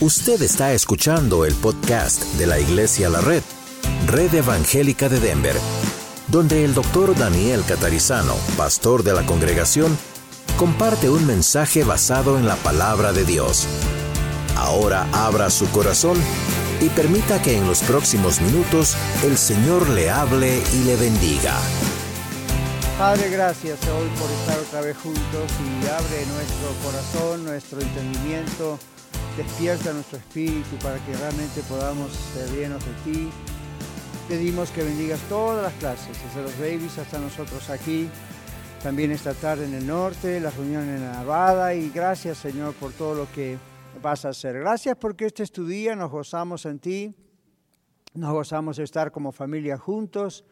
Usted está escuchando el podcast de la Iglesia La Red, Red Evangélica de Denver, donde el doctor Daniel Catarizano, pastor de la congregación, comparte un mensaje basado en la palabra de Dios. Ahora abra su corazón y permita que en los próximos minutos el Señor le hable y le bendiga. Padre, gracias hoy por estar otra vez juntos y abre nuestro corazón, nuestro entendimiento, despierta nuestro espíritu para que realmente podamos ser llenos de ti. Pedimos que bendigas todas las clases, desde los babies hasta nosotros aquí, también esta tarde en el norte, la reunión en Nevada y gracias Señor por todo lo que vas a hacer. Gracias porque este es tu día, nos gozamos en ti, nos gozamos de estar como familia juntos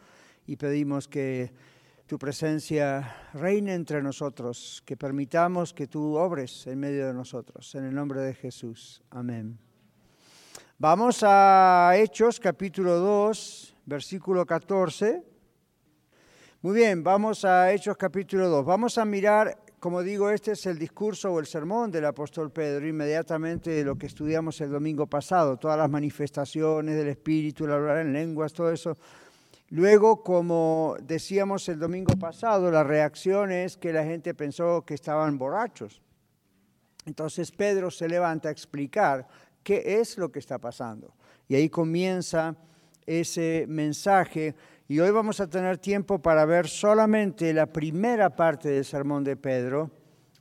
y pedimos que tu presencia reine entre nosotros, que permitamos que tú obres en medio de nosotros. En el nombre de Jesús. Amén. Vamos a Hechos capítulo 2, versículo 14. Muy bien, vamos a Hechos capítulo 2. Vamos a mirar, como digo, este es el discurso o el sermón del apóstol Pedro, inmediatamente de lo que estudiamos el domingo pasado, todas las manifestaciones del Espíritu, el hablar en lenguas, todo eso Luego, como decíamos el domingo pasado, la reacción es que la gente pensó que estaban borrachos. Entonces Pedro se levanta a explicar qué es lo que está pasando. Y ahí comienza ese mensaje. Y hoy vamos a tener tiempo para ver solamente la primera parte del sermón de Pedro,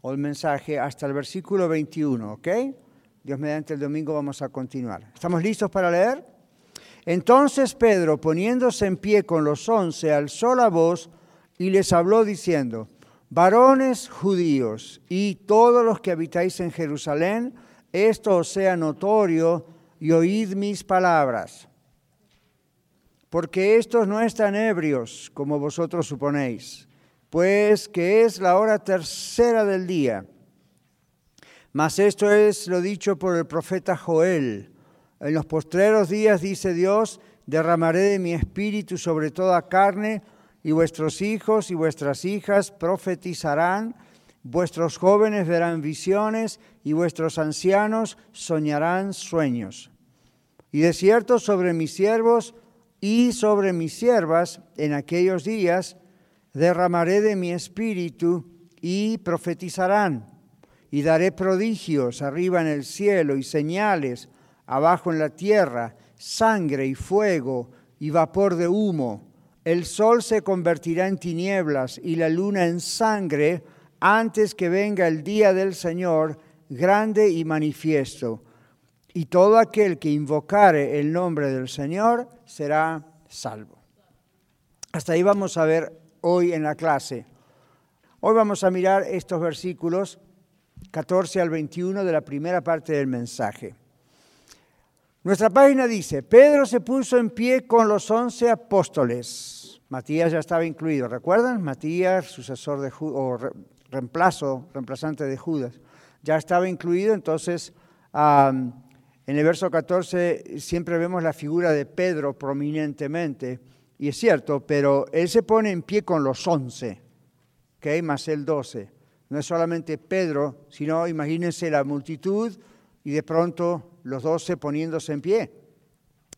o el mensaje, hasta el versículo 21, ¿ok? Dios mediante el domingo vamos a continuar. ¿Estamos listos para leer? Entonces Pedro, poniéndose en pie con los once, alzó la voz y les habló diciendo, varones judíos y todos los que habitáis en Jerusalén, esto os sea notorio y oíd mis palabras. Porque estos no están ebrios, como vosotros suponéis, pues que es la hora tercera del día. Mas esto es lo dicho por el profeta Joel en los postreros días, dice Dios, derramaré de mi espíritu sobre toda carne, y vuestros hijos y vuestras hijas profetizarán, vuestros jóvenes verán visiones, y vuestros ancianos soñarán sueños. Y de cierto sobre mis siervos y sobre mis siervas en aquellos días derramaré de mi espíritu y profetizarán, y daré prodigios arriba en el cielo y señales abajo en la tierra, sangre y fuego y vapor de humo. El sol se convertirá en tinieblas y la luna en sangre antes que venga el día del Señor grande y manifiesto. Y todo aquel que invocare el nombre del Señor será salvo. Hasta ahí vamos a ver hoy en la clase. Hoy vamos a mirar estos versículos 14 al 21 de la primera parte del mensaje. Nuestra página dice, Pedro se puso en pie con los once apóstoles. Matías ya estaba incluido, ¿recuerdan? Matías, sucesor de o reemplazo, reemplazante de Judas, ya estaba incluido, entonces en el verso 14 siempre vemos la figura de Pedro prominentemente, y es cierto, pero él se pone en pie con los once, ¿ok? Más el doce. No es solamente Pedro, sino imagínense la multitud y de pronto los doce poniéndose en pie.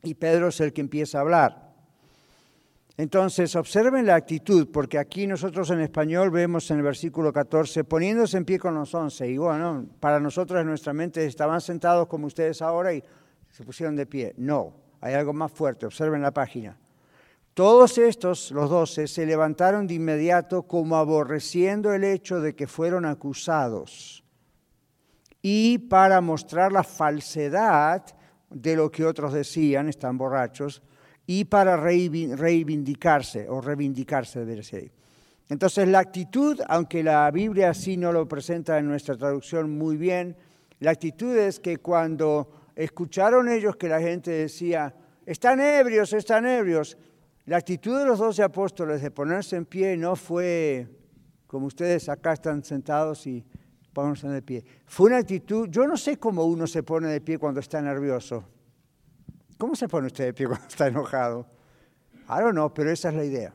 Y Pedro es el que empieza a hablar. Entonces, observen la actitud, porque aquí nosotros en español vemos en el versículo 14, poniéndose en pie con los once. Y bueno, para nosotros en nuestra mente estaban sentados como ustedes ahora y se pusieron de pie. No, hay algo más fuerte. Observen la página. Todos estos, los doce, se levantaron de inmediato como aborreciendo el hecho de que fueron acusados y para mostrar la falsedad de lo que otros decían, están borrachos, y para reivindicarse o reivindicarse, debería ser. Entonces la actitud, aunque la Biblia así no lo presenta en nuestra traducción muy bien, la actitud es que cuando escucharon ellos que la gente decía, están ebrios, están ebrios, la actitud de los doce apóstoles de ponerse en pie no fue como ustedes acá están sentados y ponerse de pie. Fue una actitud, yo no sé cómo uno se pone de pie cuando está nervioso. ¿Cómo se pone usted de pie cuando está enojado? Don't know, pero esa es la idea.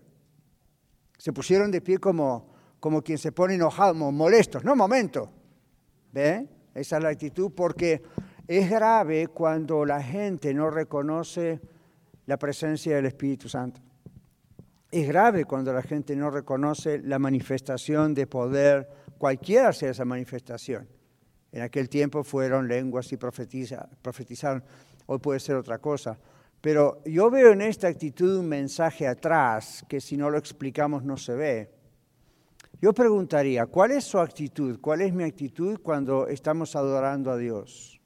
Se pusieron de pie como, como quien se pone enojado, molestos. No, momento. ¿Ve? Esa es la actitud porque Es grave cuando la gente no reconoce la presencia del Espíritu Santo. Es grave cuando la gente no reconoce la manifestación de poder, cualquiera sea esa manifestación. En aquel tiempo fueron lenguas y profetizaron, hoy puede ser otra cosa. Pero yo veo en esta actitud un mensaje atrás que si no lo explicamos no se ve. Yo preguntaría, ¿cuál es su actitud? ¿Cuál es mi actitud cuando estamos adorando a Dios?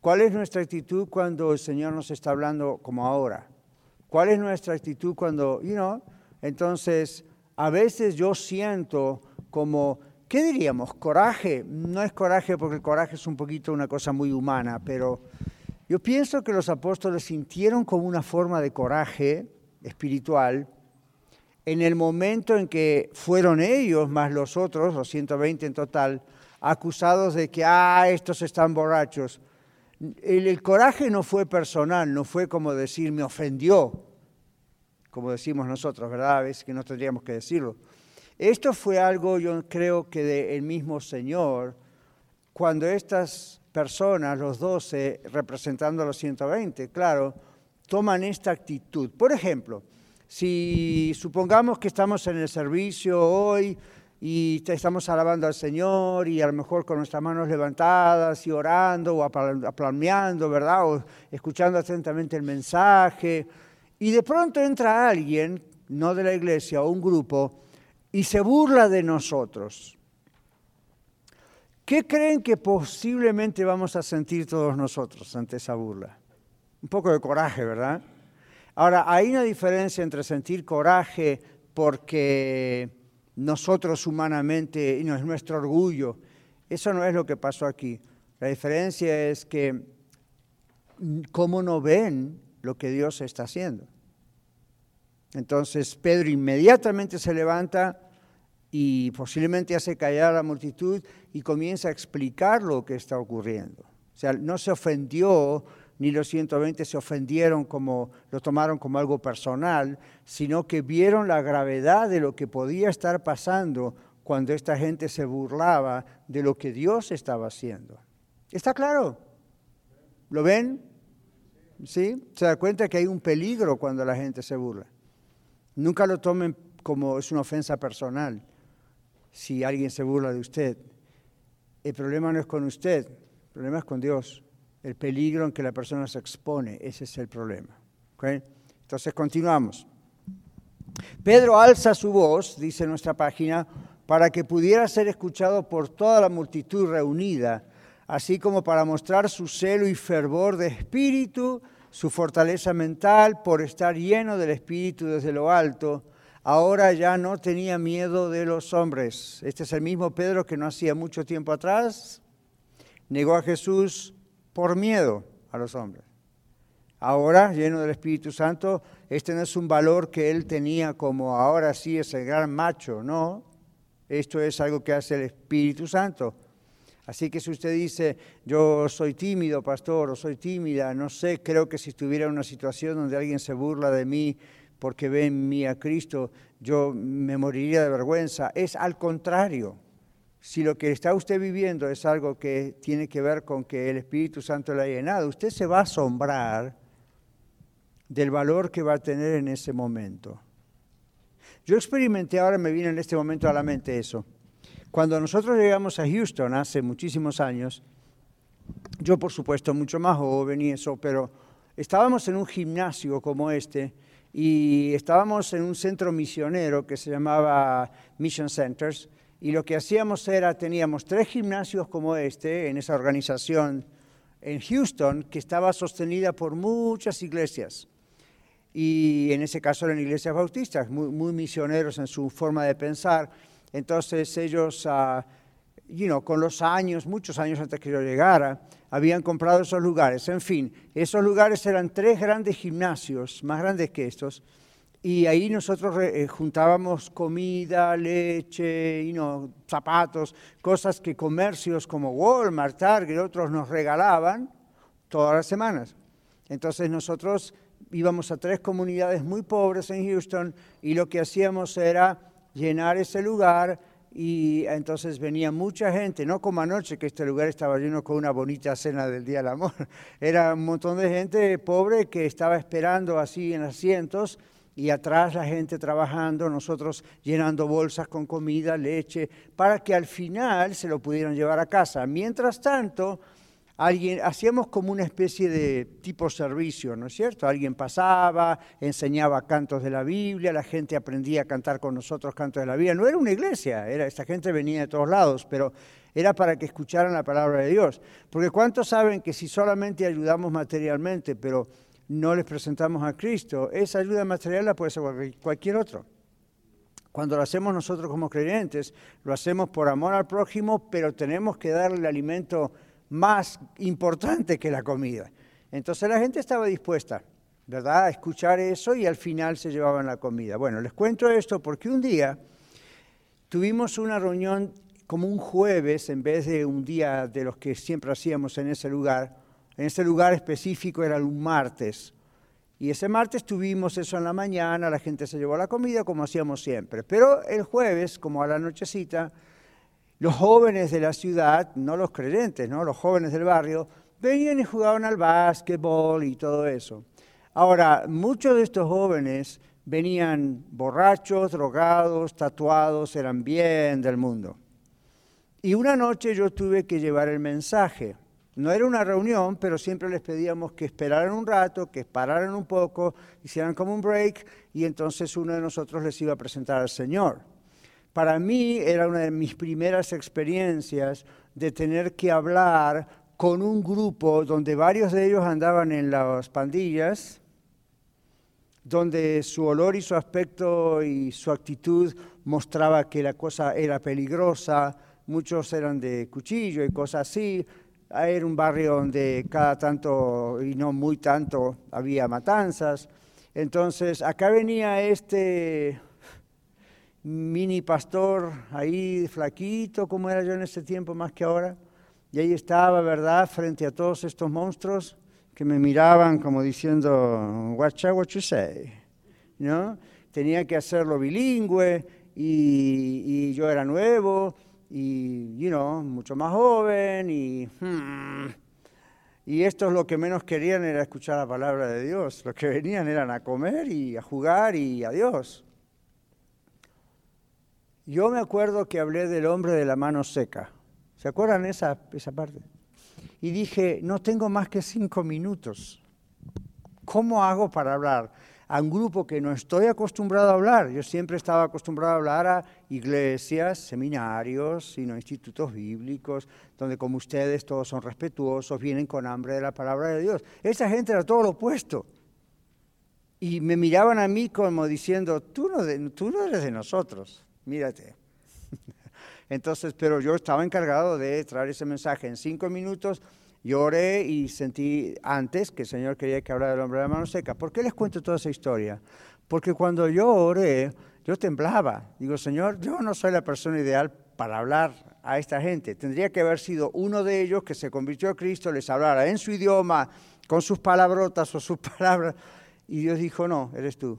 ¿Cuál es nuestra actitud cuando el Señor nos está hablando como ahora? ¿Cuál es nuestra actitud cuando, you know, entonces a veces yo siento como, ¿qué diríamos? Coraje. No es coraje porque el coraje es un poquito una cosa muy humana, pero yo pienso que los apóstoles sintieron como una forma de coraje espiritual en el momento en que fueron ellos, más los otros, los 120 en total, acusados de que, ah, estos están borrachos. El, coraje no fue personal, no fue como decir, me ofendió, como decimos nosotros, ¿verdad? A veces que no tendríamos que decirlo. Esto fue algo, yo creo que del mismo Señor, cuando estas personas, los 12, representando a los 120, claro, toman esta actitud. Por ejemplo, si supongamos que estamos en el servicio hoy y estamos alabando al Señor y a lo mejor con nuestras manos levantadas y orando o aplameando, ¿verdad? O escuchando atentamente el mensaje. Y de pronto entra alguien, no de la iglesia, o un grupo, y se burla de nosotros. ¿Qué creen que posiblemente vamos a sentir todos nosotros ante esa burla? Un poco de coraje, ¿verdad? Ahora, hay una diferencia entre sentir coraje porque nosotros humanamente, y no es nuestro orgullo, eso no es lo que pasó aquí. La diferencia es que cómo no ven lo que Dios está haciendo. Entonces Pedro inmediatamente se levanta y posiblemente hace callar a la multitud y comienza a explicar lo que está ocurriendo. O sea, no se ofendió, ni los 120 se ofendieron como lo tomaron como algo personal, sino que vieron la gravedad de lo que podía estar pasando cuando esta gente se burlaba de lo que Dios estaba haciendo. ¿Está claro? ¿Lo ven? ¿Sí? Se da cuenta que hay un peligro cuando la gente se burla. Nunca lo tomen como es una ofensa personal si alguien se burla de usted. El problema no es con usted, el problema es con Dios. El peligro en que la persona se expone, ese es el problema. Entonces continuamos. Pedro alza su voz, dice nuestra página, para que pudiera ser escuchado por toda la multitud reunida, así como para mostrar su celo y fervor de espíritu, su fortaleza mental por estar lleno del espíritu desde lo alto ahora ya no tenía miedo de los hombres. Este es el mismo Pedro que no hacía mucho tiempo atrás negó a Jesús por miedo a los hombres. Ahora, lleno del Espíritu Santo, este no es un valor que él tenía como ahora sí es el gran macho, no. Esto es algo que hace el Espíritu Santo. Así que si usted dice, yo soy tímido, pastor, o soy tímida, no sé, creo que si estuviera en una situación donde alguien se burla de mí, porque ve en mí a Cristo, yo me moriría de vergüenza. Es al contrario. Si lo que está usted viviendo es algo que tiene que ver con que el Espíritu Santo le ha llenado, usted se va a asombrar del valor que va a tener en ese momento. Yo experimenté, ahora me viene en este momento a la mente eso. Cuando nosotros llegamos a Houston hace muchísimos años, yo por supuesto mucho más joven y eso, pero estábamos en un gimnasio como este, y estábamos en un centro misionero que se llamaba Mission Centers y lo que hacíamos era, teníamos tres gimnasios como este en esa organización en Houston que estaba sostenida por muchas iglesias y en ese caso eran iglesias bautistas, muy, misioneros en su forma de pensar. Entonces ellos, uh, you know, con los años, muchos años antes que yo llegara, habían comprado esos lugares. En fin, esos lugares eran tres grandes gimnasios, más grandes que estos, y ahí nosotros eh, juntábamos comida, leche, y no, zapatos, cosas que comercios como Walmart, Target y otros nos regalaban todas las semanas. Entonces nosotros íbamos a tres comunidades muy pobres en Houston y lo que hacíamos era llenar ese lugar y entonces venía mucha gente, no como anoche que este lugar estaba lleno con una bonita cena del Día del Amor, era un montón de gente pobre que estaba esperando así en asientos y atrás la gente trabajando, nosotros llenando bolsas con comida, leche, para que al final se lo pudieran llevar a casa. Mientras tanto, alguien, hacíamos como una especie de tipo servicio, ¿no es cierto? Alguien pasaba, enseñaba cantos de la Biblia, la gente aprendía a cantar con nosotros cantos de la Biblia. No era una iglesia, era, esta gente venía de todos lados, pero era para que escucharan la palabra de Dios. Porque ¿cuántos saben que si solamente ayudamos materialmente, pero no les presentamos a Cristo, esa ayuda material la puede hacer cualquier otro. Cuando lo hacemos nosotros como creyentes, lo hacemos por amor al prójimo, pero tenemos que darle el alimento más importante que la comida. Entonces la gente estaba dispuesta, ¿verdad?, a escuchar eso y al final se llevaban la comida. Bueno, les cuento esto porque un día tuvimos una reunión como un jueves en vez de un día de los que siempre hacíamos en ese lugar en ese lugar específico era un martes. Y ese martes tuvimos eso en la mañana, la gente se llevó la comida como hacíamos siempre. Pero el jueves, como a la nochecita, los jóvenes de la ciudad, no los creyentes, ¿no? los jóvenes del barrio, venían y jugaban al básquetbol y todo eso. Ahora, muchos de estos jóvenes venían borrachos, drogados, tatuados, eran bien del mundo. Y una noche yo tuve que llevar el mensaje. No era una reunión, pero siempre les pedíamos que esperaran un rato, que pararan un poco, hicieran como un break y entonces uno de nosotros les iba a presentar al Señor. Para mí era una de mis primeras experiencias de tener que hablar con un grupo donde varios de ellos andaban en las pandillas, donde su olor y su aspecto y su actitud mostraba que la cosa era peligrosa, muchos eran de cuchillo y cosas así, era un barrio donde cada tanto, y no muy tanto, había matanzas. Entonces, acá venía este mini pastor ahí flaquito, como era yo en ese tiempo más que ahora, y ahí estaba, ¿verdad?, frente a todos estos monstruos que me miraban como diciendo, watch out what you say, ¿no? Tenía que hacerlo bilingüe y, yo era nuevo y, you know, mucho más joven y... Hmm, y estos lo que menos querían era escuchar la palabra de Dios. Los que venían eran a comer y a jugar y a Dios. Yo me acuerdo que hablé del hombre de la mano seca. ¿Se acuerdan esa, esa parte? Y dije, no tengo más que cinco minutos. ¿Cómo hago para hablar? a un grupo que no estoy acostumbrado a hablar. Yo siempre estaba acostumbrado a hablar a iglesias, seminarios, sino institutos bíblicos, donde como ustedes todos son respetuosos, vienen con hambre de la palabra de Dios. Esa gente era todo lo opuesto. Y me miraban a mí como diciendo, tú no, tú no eres de nosotros, mírate. Entonces, pero yo estaba encargado de traer ese mensaje en cinco minutos yo oré y sentí antes que el Señor quería que hablara del hombre de la mano seca. ¿Por qué les cuento toda esa historia? Porque cuando yo oré, yo temblaba. Digo, Señor, yo no soy la persona ideal para hablar a esta gente. Tendría que haber sido uno de ellos que se convirtió a Cristo, les hablara en su idioma, con sus palabrotas o sus palabras. Y Dios dijo, no, eres tú.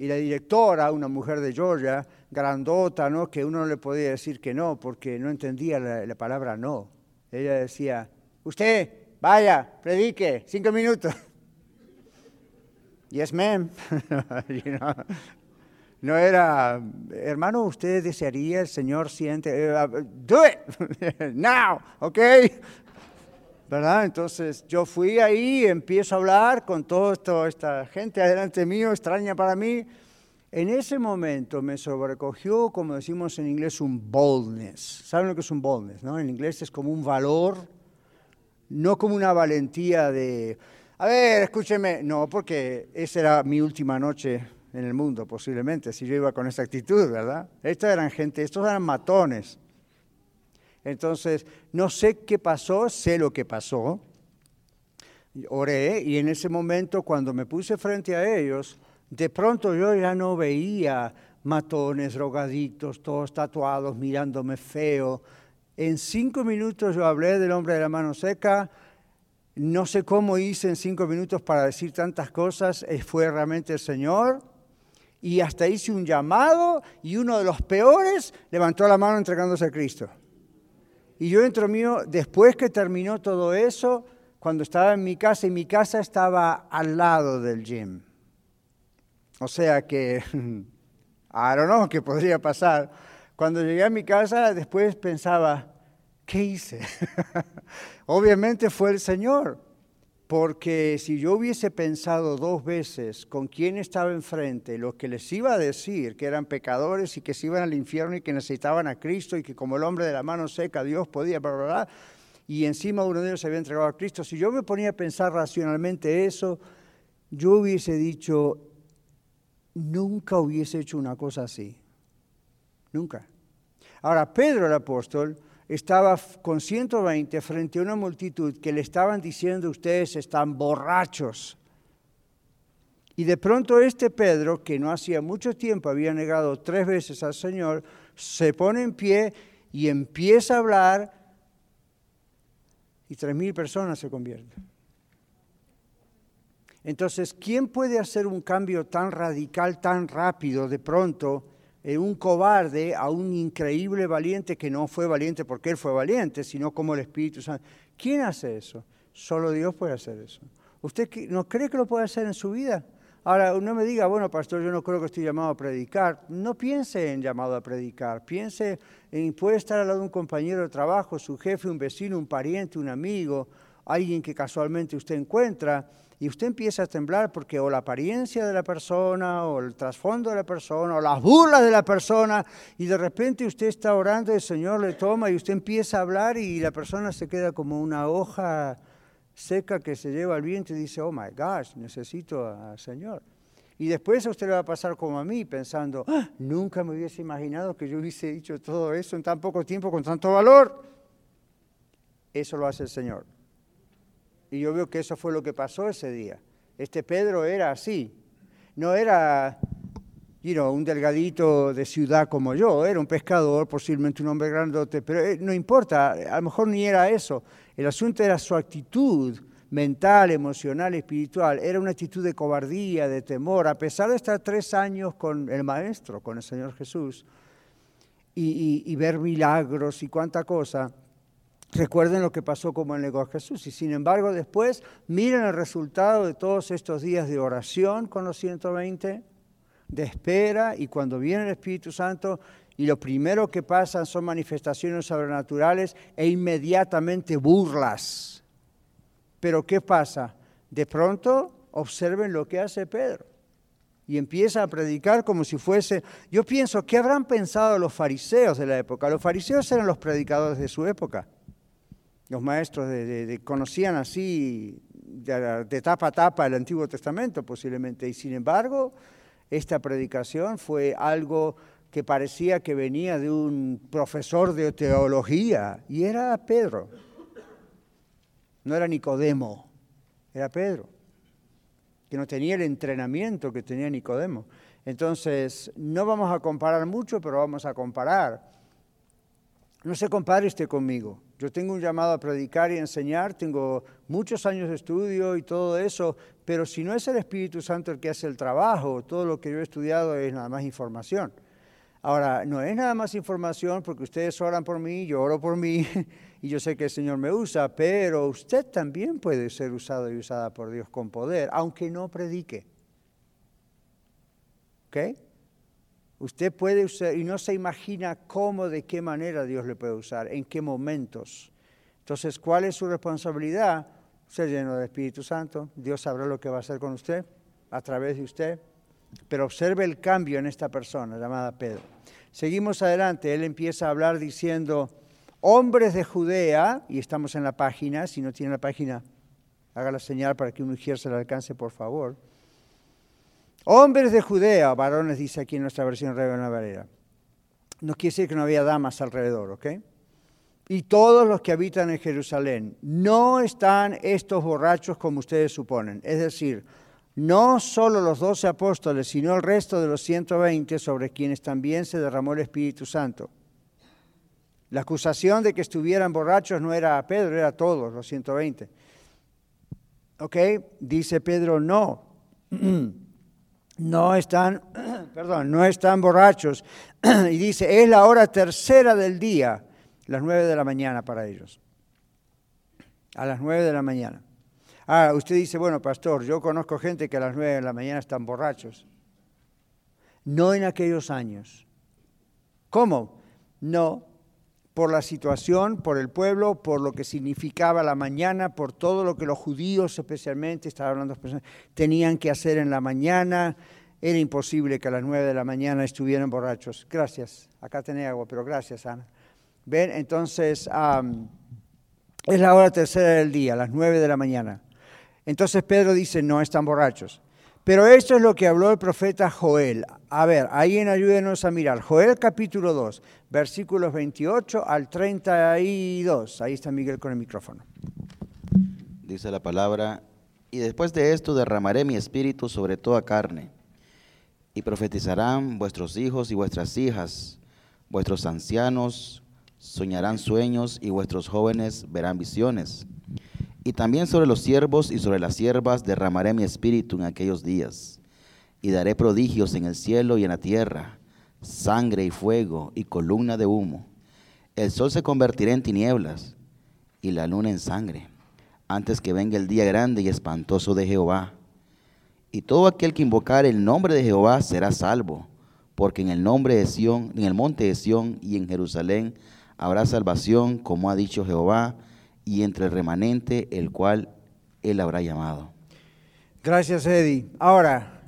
Y la directora, una mujer de Georgia, grandota, ¿no? que uno no le podía decir que no, porque no entendía la, la palabra no. Ella decía, Usted, vaya, predique, cinco minutos. Yes, ma'am. No era, hermano, usted desearía, el Señor siente, eh, do it, now, ok. ¿Verdad? Entonces yo fui ahí, empiezo a hablar con toda esta gente adelante mío, extraña para mí. En ese momento me sobrecogió, como decimos en inglés, un boldness. ¿Saben lo que es un boldness? No? En inglés es como un valor no como una valentía de, a ver, escúcheme, no, porque esa era mi última noche en el mundo, posiblemente, si yo iba con esa actitud, ¿verdad? Estas eran gente, estos eran matones. Entonces, no sé qué pasó, sé lo que pasó. Oré y en ese momento, cuando me puse frente a ellos, de pronto yo ya no veía matones, drogadictos, todos tatuados, mirándome feo, en cinco minutos yo hablé del hombre de la mano seca. No sé cómo hice en cinco minutos para decir tantas cosas. Eh, fue realmente el Señor. Y hasta hice un llamado y uno de los peores levantó la mano entregándose a Cristo. Y yo entro mío, después que terminó todo eso, cuando estaba en mi casa, y mi casa estaba al lado del gym. O sea que, I don't know qué podría pasar. Cuando llegué a mi casa, después pensaba, ¿qué hice? Obviamente fue el Señor. Porque si yo hubiese pensado dos veces con quién estaba enfrente, lo que les iba a decir, que eran pecadores y que se iban al infierno y que necesitaban a Cristo y que como el hombre de la mano seca Dios podía, bla, bla, y encima uno de ellos se había entregado a Cristo, si yo me ponía a pensar racionalmente eso, yo hubiese dicho, nunca hubiese hecho una cosa así. Nunca. Ahora, Pedro el apóstol estaba con 120 frente a una multitud que le estaban diciendo ustedes están borrachos. Y de pronto este Pedro, que no hacía mucho tiempo había negado tres veces al Señor, se pone en pie y empieza a hablar y tres mil personas se convierten. Entonces, ¿quién puede hacer un cambio tan radical, tan rápido de pronto? Un cobarde a un increíble valiente que no fue valiente porque él fue valiente, sino como el Espíritu Santo. ¿Quién hace eso? Solo Dios puede hacer eso. ¿Usted no cree que lo puede hacer en su vida? Ahora, no me diga, bueno, pastor, yo no creo que estoy llamado a predicar. No piense en llamado a predicar. Piense en, puede estar al lado de un compañero de trabajo, su jefe, un vecino, un pariente, un amigo, alguien que casualmente usted encuentra y usted empieza a temblar porque o la apariencia de la persona, o el trasfondo de la persona, o las burlas de la persona, y de repente usted está orando, el Señor le toma y usted empieza a hablar y la persona se queda como una hoja seca que se lleva al viento y dice, oh my gosh, necesito al Señor. Y después a usted le va a pasar como a mí, pensando, ah, nunca me hubiese imaginado que yo hubiese dicho todo eso en tan poco tiempo, con tanto valor. Eso lo hace el Señor. Y yo veo que eso fue lo que pasó ese día. Este Pedro era así. No era un delgadito de ciudad como yo, era un pescador, posiblemente un hombre grandote, pero eh, no importa, a lo mejor ni era eso. El asunto era su actitud mental, emocional, espiritual. Era una actitud de cobardía, de temor, a pesar de estar tres años con el Maestro, con el Señor Jesús, y ver milagros y cuánta cosa Recuerden lo que pasó como el a Jesús. Y sin embargo, después, miren el resultado de todos estos días de oración con los 120, de espera, y cuando viene el Espíritu Santo, y lo primero que pasan son manifestaciones sobrenaturales e inmediatamente burlas. Pero ¿qué pasa? De pronto observen lo que hace Pedro y empieza a predicar como si fuese... Yo pienso, ¿qué habrán pensado los fariseos de la época? Los fariseos eran los predicadores de su época. Los maestros conocían así de, tapa a tapa el Antiguo Testamento posiblemente. Y sin embargo, esta predicación fue algo que parecía que venía de un profesor de teología y era Pedro. No era Nicodemo, era Pedro, que no tenía el entrenamiento que tenía Nicodemo. Entonces, no vamos a comparar mucho, pero vamos a comparar. No se compare usted conmigo. Yo tengo un llamado a predicar y enseñar, tengo muchos años de estudio y todo eso, pero si no es el Espíritu Santo el que hace el trabajo, todo lo que yo he estudiado es nada más información. Ahora, no es nada más información porque ustedes oran por mí, yo oro por mí y yo sé que el Señor me usa, pero usted también puede ser usado y usada por Dios con poder, aunque no predique. ¿Ok? Usted puede usar y no se imagina cómo, de qué manera Dios le puede usar, en qué momentos. Entonces, ¿cuál es su responsabilidad? Ser lleno del Espíritu Santo. Dios sabrá lo que va a hacer con usted, a través de usted. Pero observe el cambio en esta persona llamada Pedro. Seguimos adelante. Él empieza a hablar diciendo, hombres de Judea, y estamos en la página, si no tiene la página, haga la señal para que un mujer se la alcance, por favor. Hombres de Judea, varones, dice aquí en nuestra versión Reina Valera. No quiere decir que no había damas alrededor, ¿ok? Y todos los que habitan en Jerusalén, no están estos borrachos como ustedes suponen. Es decir, no solo los doce apóstoles, sino el resto de los 120 sobre quienes también se derramó el Espíritu Santo. La acusación de que estuvieran borrachos no era a Pedro, era a todos los 120. ¿Ok? Dice Pedro, no. no están, perdón, no están borrachos. y dice, es la hora tercera del día, las nueve de la mañana para ellos. A las nueve de la mañana. Ah, usted dice, bueno, pastor, yo conozco gente que a las nueve de la mañana están borrachos. No en aquellos años. ¿Cómo? No, por la situación, por el pueblo, por lo que significaba la mañana, por todo lo que los judíos especialmente, estaba hablando tenían que hacer en la mañana. Era imposible que a las nueve de la mañana estuvieran borrachos. Gracias, acá tenés agua, pero gracias, Ana. Ven, entonces es la hora tercera del día, a las nueve de la mañana. Entonces Pedro dice, no están borrachos. Pero esto es lo que habló el profeta Joel. A ver, ahí en ayúdenos a mirar. Joel capítulo 2, versículos 28 al 32. Ahí está Miguel con el micrófono. Dice la palabra, y después de esto derramaré mi espíritu sobre toda carne, y profetizarán vuestros hijos y vuestras hijas, vuestros ancianos soñarán sueños y vuestros jóvenes verán visiones. Y también sobre los siervos y sobre las siervas derramaré mi espíritu en aquellos días. Y daré prodigios en el cielo y en la tierra, sangre y fuego y columna de humo. El sol se convertirá en tinieblas y la luna en sangre, antes que venga el día grande y espantoso de Jehová. Y todo aquel que invocar el nombre de Jehová será salvo, porque en el nombre de Sión, en el monte de Sión y en Jerusalén habrá salvación, como ha dicho Jehová y entre el remanente el cual él habrá llamado. Gracias, Eddie. Ahora,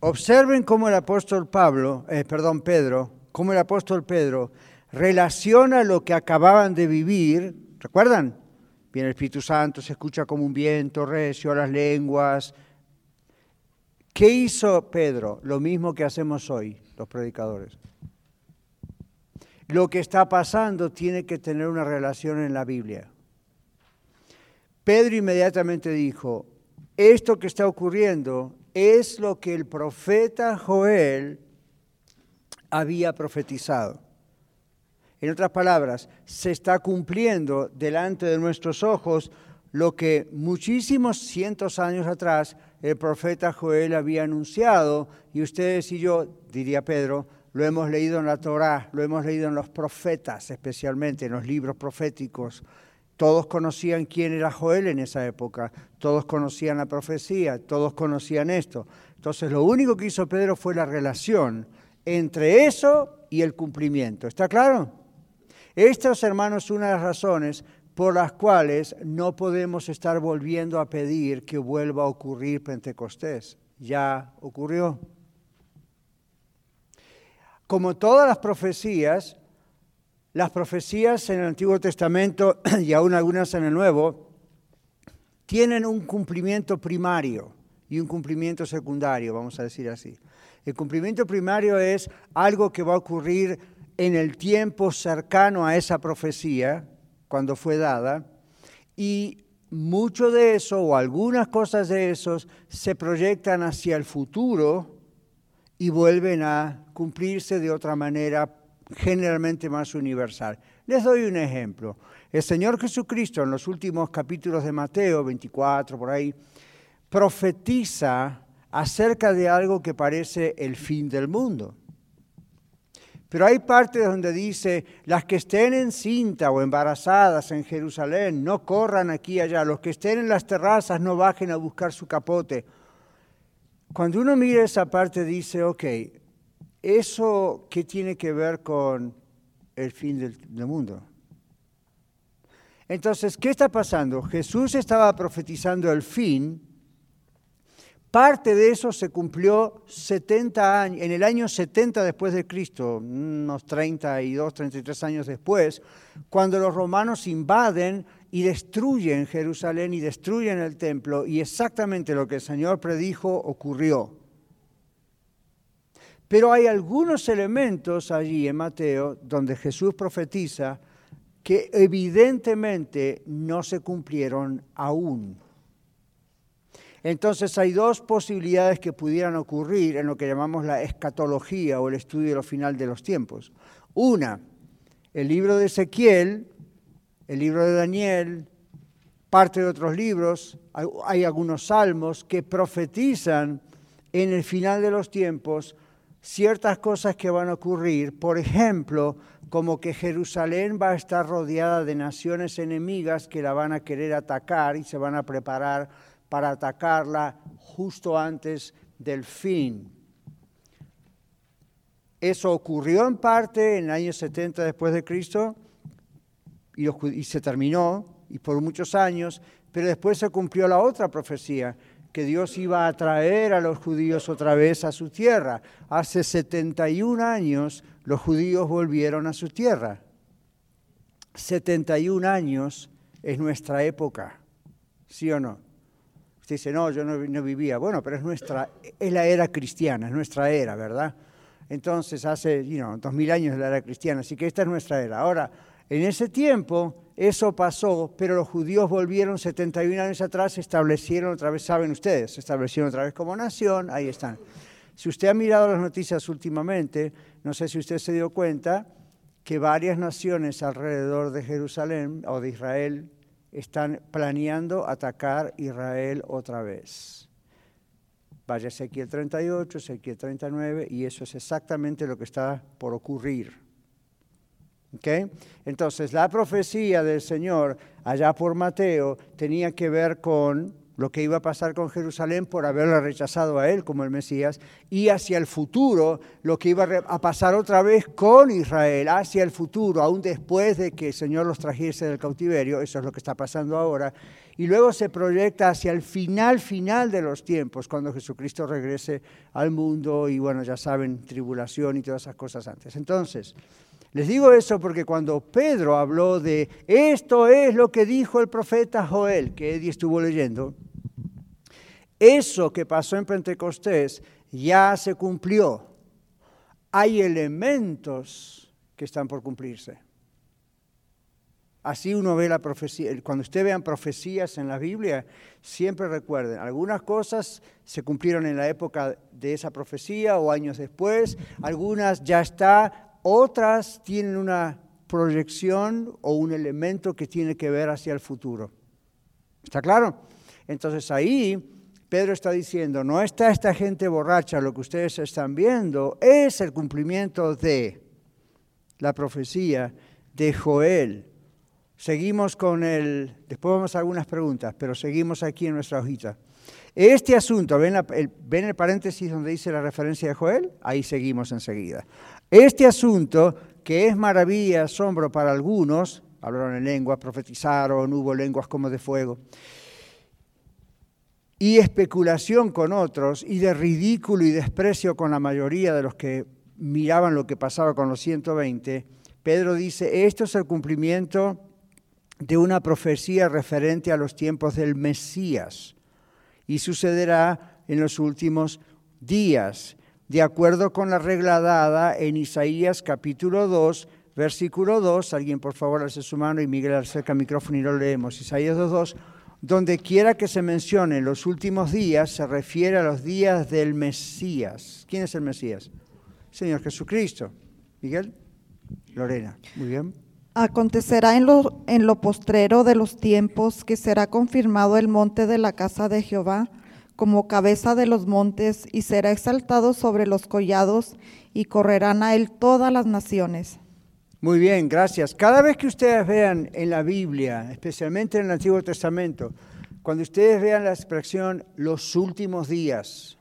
observen cómo el apóstol Pablo, eh, perdón, Pedro, cómo el apóstol Pedro relaciona lo que acababan de vivir. ¿Recuerdan? Viene el Espíritu Santo, se escucha como un viento recio a las lenguas. ¿Qué hizo Pedro? Lo mismo que hacemos hoy, los predicadores. Lo que está pasando tiene que tener una relación en la Biblia. Pedro inmediatamente dijo, esto que está ocurriendo es lo que el profeta Joel había profetizado. En otras palabras, se está cumpliendo delante de nuestros ojos lo que muchísimos cientos años atrás el profeta Joel había anunciado y ustedes y yo, diría Pedro, lo hemos leído en la Torá, lo hemos leído en los profetas, especialmente en los libros proféticos, todos conocían quién era Joel en esa época, todos conocían la profecía, todos conocían esto. Entonces lo único que hizo Pedro fue la relación entre eso y el cumplimiento. ¿Está claro? Estas, hermanos, son una de las razones por las cuales no podemos estar volviendo a pedir que vuelva a ocurrir Pentecostés. Ya ocurrió. Como todas las profecías, las profecías en el Antiguo Testamento y aún algunas en el Nuevo tienen un cumplimiento primario y un cumplimiento secundario, vamos a decir así. El cumplimiento primario es algo que va a ocurrir en el tiempo cercano a esa profecía, cuando fue dada, y mucho de eso o algunas cosas de esos se proyectan hacia el futuro y vuelven a cumplirse de otra manera generalmente más universal. Les doy un ejemplo. El Señor Jesucristo en los últimos capítulos de Mateo 24, por ahí, profetiza acerca de algo que parece el fin del mundo. Pero hay partes donde dice, las que estén en cinta o embarazadas en Jerusalén, no corran aquí y allá, los que estén en las terrazas no bajen a buscar su capote. Cuando uno mira esa parte dice, ok, ¿Eso qué tiene que ver con el fin del, mundo? Entonces, ¿qué está pasando? Jesús estaba profetizando el fin. Parte de eso se cumplió 70 años, en el año 70 después de Cristo, unos 32, 33 años después, cuando los romanos invaden y destruyen Jerusalén y destruyen el templo, y exactamente lo que el Señor predijo ocurrió. Pero hay algunos elementos allí en Mateo donde Jesús profetiza que evidentemente no se cumplieron aún. Entonces hay dos posibilidades que pudieran ocurrir en lo que llamamos la escatología o el estudio de lo final de los tiempos. Una, el libro de Ezequiel, el libro de Daniel, parte de otros libros, hay algunos salmos que profetizan en el final de los tiempos ciertas cosas que van a ocurrir, por ejemplo, como que Jerusalén va a estar rodeada de naciones enemigas que la van a querer atacar y se van a preparar para atacarla justo antes del fin. Eso ocurrió en parte en el año 70 después de Cristo y, se terminó y por muchos años, pero después se cumplió la otra profecía, que Dios iba a traer a los judíos otra vez a su tierra. Hace 71 años los judíos volvieron a su tierra. 71 años es nuestra época, ¿sí o no? Usted dice, no, yo no, vivía. Bueno, pero es nuestra, es la era cristiana, es nuestra era, ¿verdad? Entonces hace, you know, 2000 años de la era cristiana, así que esta es nuestra era. Ahora, en ese tiempo eso pasó, pero los judíos volvieron 71 años atrás, se establecieron otra vez, saben ustedes, se establecieron otra vez como nación, ahí están. Si usted ha mirado las noticias últimamente, no sé si usted se dio cuenta que varias naciones alrededor de Jerusalén o de Israel están planeando atacar Israel otra vez. Vaya Ezequiel 38, Ezequiel 39, y eso es exactamente lo que está por ocurrir. Entonces, la profecía del Señor allá por Mateo tenía que ver con lo que iba a pasar con Jerusalén por haberla rechazado a él como el Mesías, y hacia el futuro, lo que iba a pasar otra vez con Israel, hacia el futuro, aún después de que el Señor los trajese del cautiverio, eso es lo que está pasando ahora, y luego se proyecta hacia el final, final de los tiempos, cuando Jesucristo regrese al mundo, y bueno, ya saben, tribulación y todas esas cosas antes. Entonces, les digo eso porque cuando Pedro habló de esto es lo que dijo el profeta Joel, que Eddie estuvo leyendo, eso que pasó en Pentecostés ya se cumplió. Hay elementos que están por cumplirse. Así uno ve la profecía. Cuando usted vean profecías en la Biblia, siempre recuerden, algunas cosas se cumplieron en la época de esa profecía o años después, algunas ya está otras tienen una proyección o un elemento que tiene que ver hacia el futuro. ¿Está claro? Entonces ahí Pedro está diciendo, no está esta gente borracha, lo que ustedes están viendo es el cumplimiento de la profecía de Joel. Seguimos con el, después vamos a algunas preguntas, pero seguimos aquí en nuestra hojita. Este asunto, ¿ven, el, ¿ven el paréntesis donde dice la referencia de Joel? Ahí seguimos enseguida. Este asunto, que es maravilla, asombro para algunos, hablaron en lenguas, profetizaron, hubo lenguas como de fuego, y especulación con otros, y de ridículo y desprecio con la mayoría de los que miraban lo que pasaba con los 120, Pedro dice, esto es el cumplimiento de una profecía referente a los tiempos del Mesías, y sucederá en los últimos días de acuerdo con la regla dada en Isaías capítulo 2, versículo 2. Alguien por favor alce su mano y Miguel acerca el micrófono y lo leemos. Isaías 2.2. Donde quiera que se mencione los últimos días, se refiere a los días del Mesías. ¿Quién es el Mesías? Señor Jesucristo. Miguel, Lorena. Muy bien. Acontecerá en lo, en lo postrero de los tiempos que será confirmado el monte de la casa de Jehová como cabeza de los montes y será exaltado sobre los collados y correrán a él todas las naciones. Muy bien, gracias. Cada vez que ustedes vean en la Biblia, especialmente en el Antiguo Testamento, cuando ustedes vean la expresión los últimos días,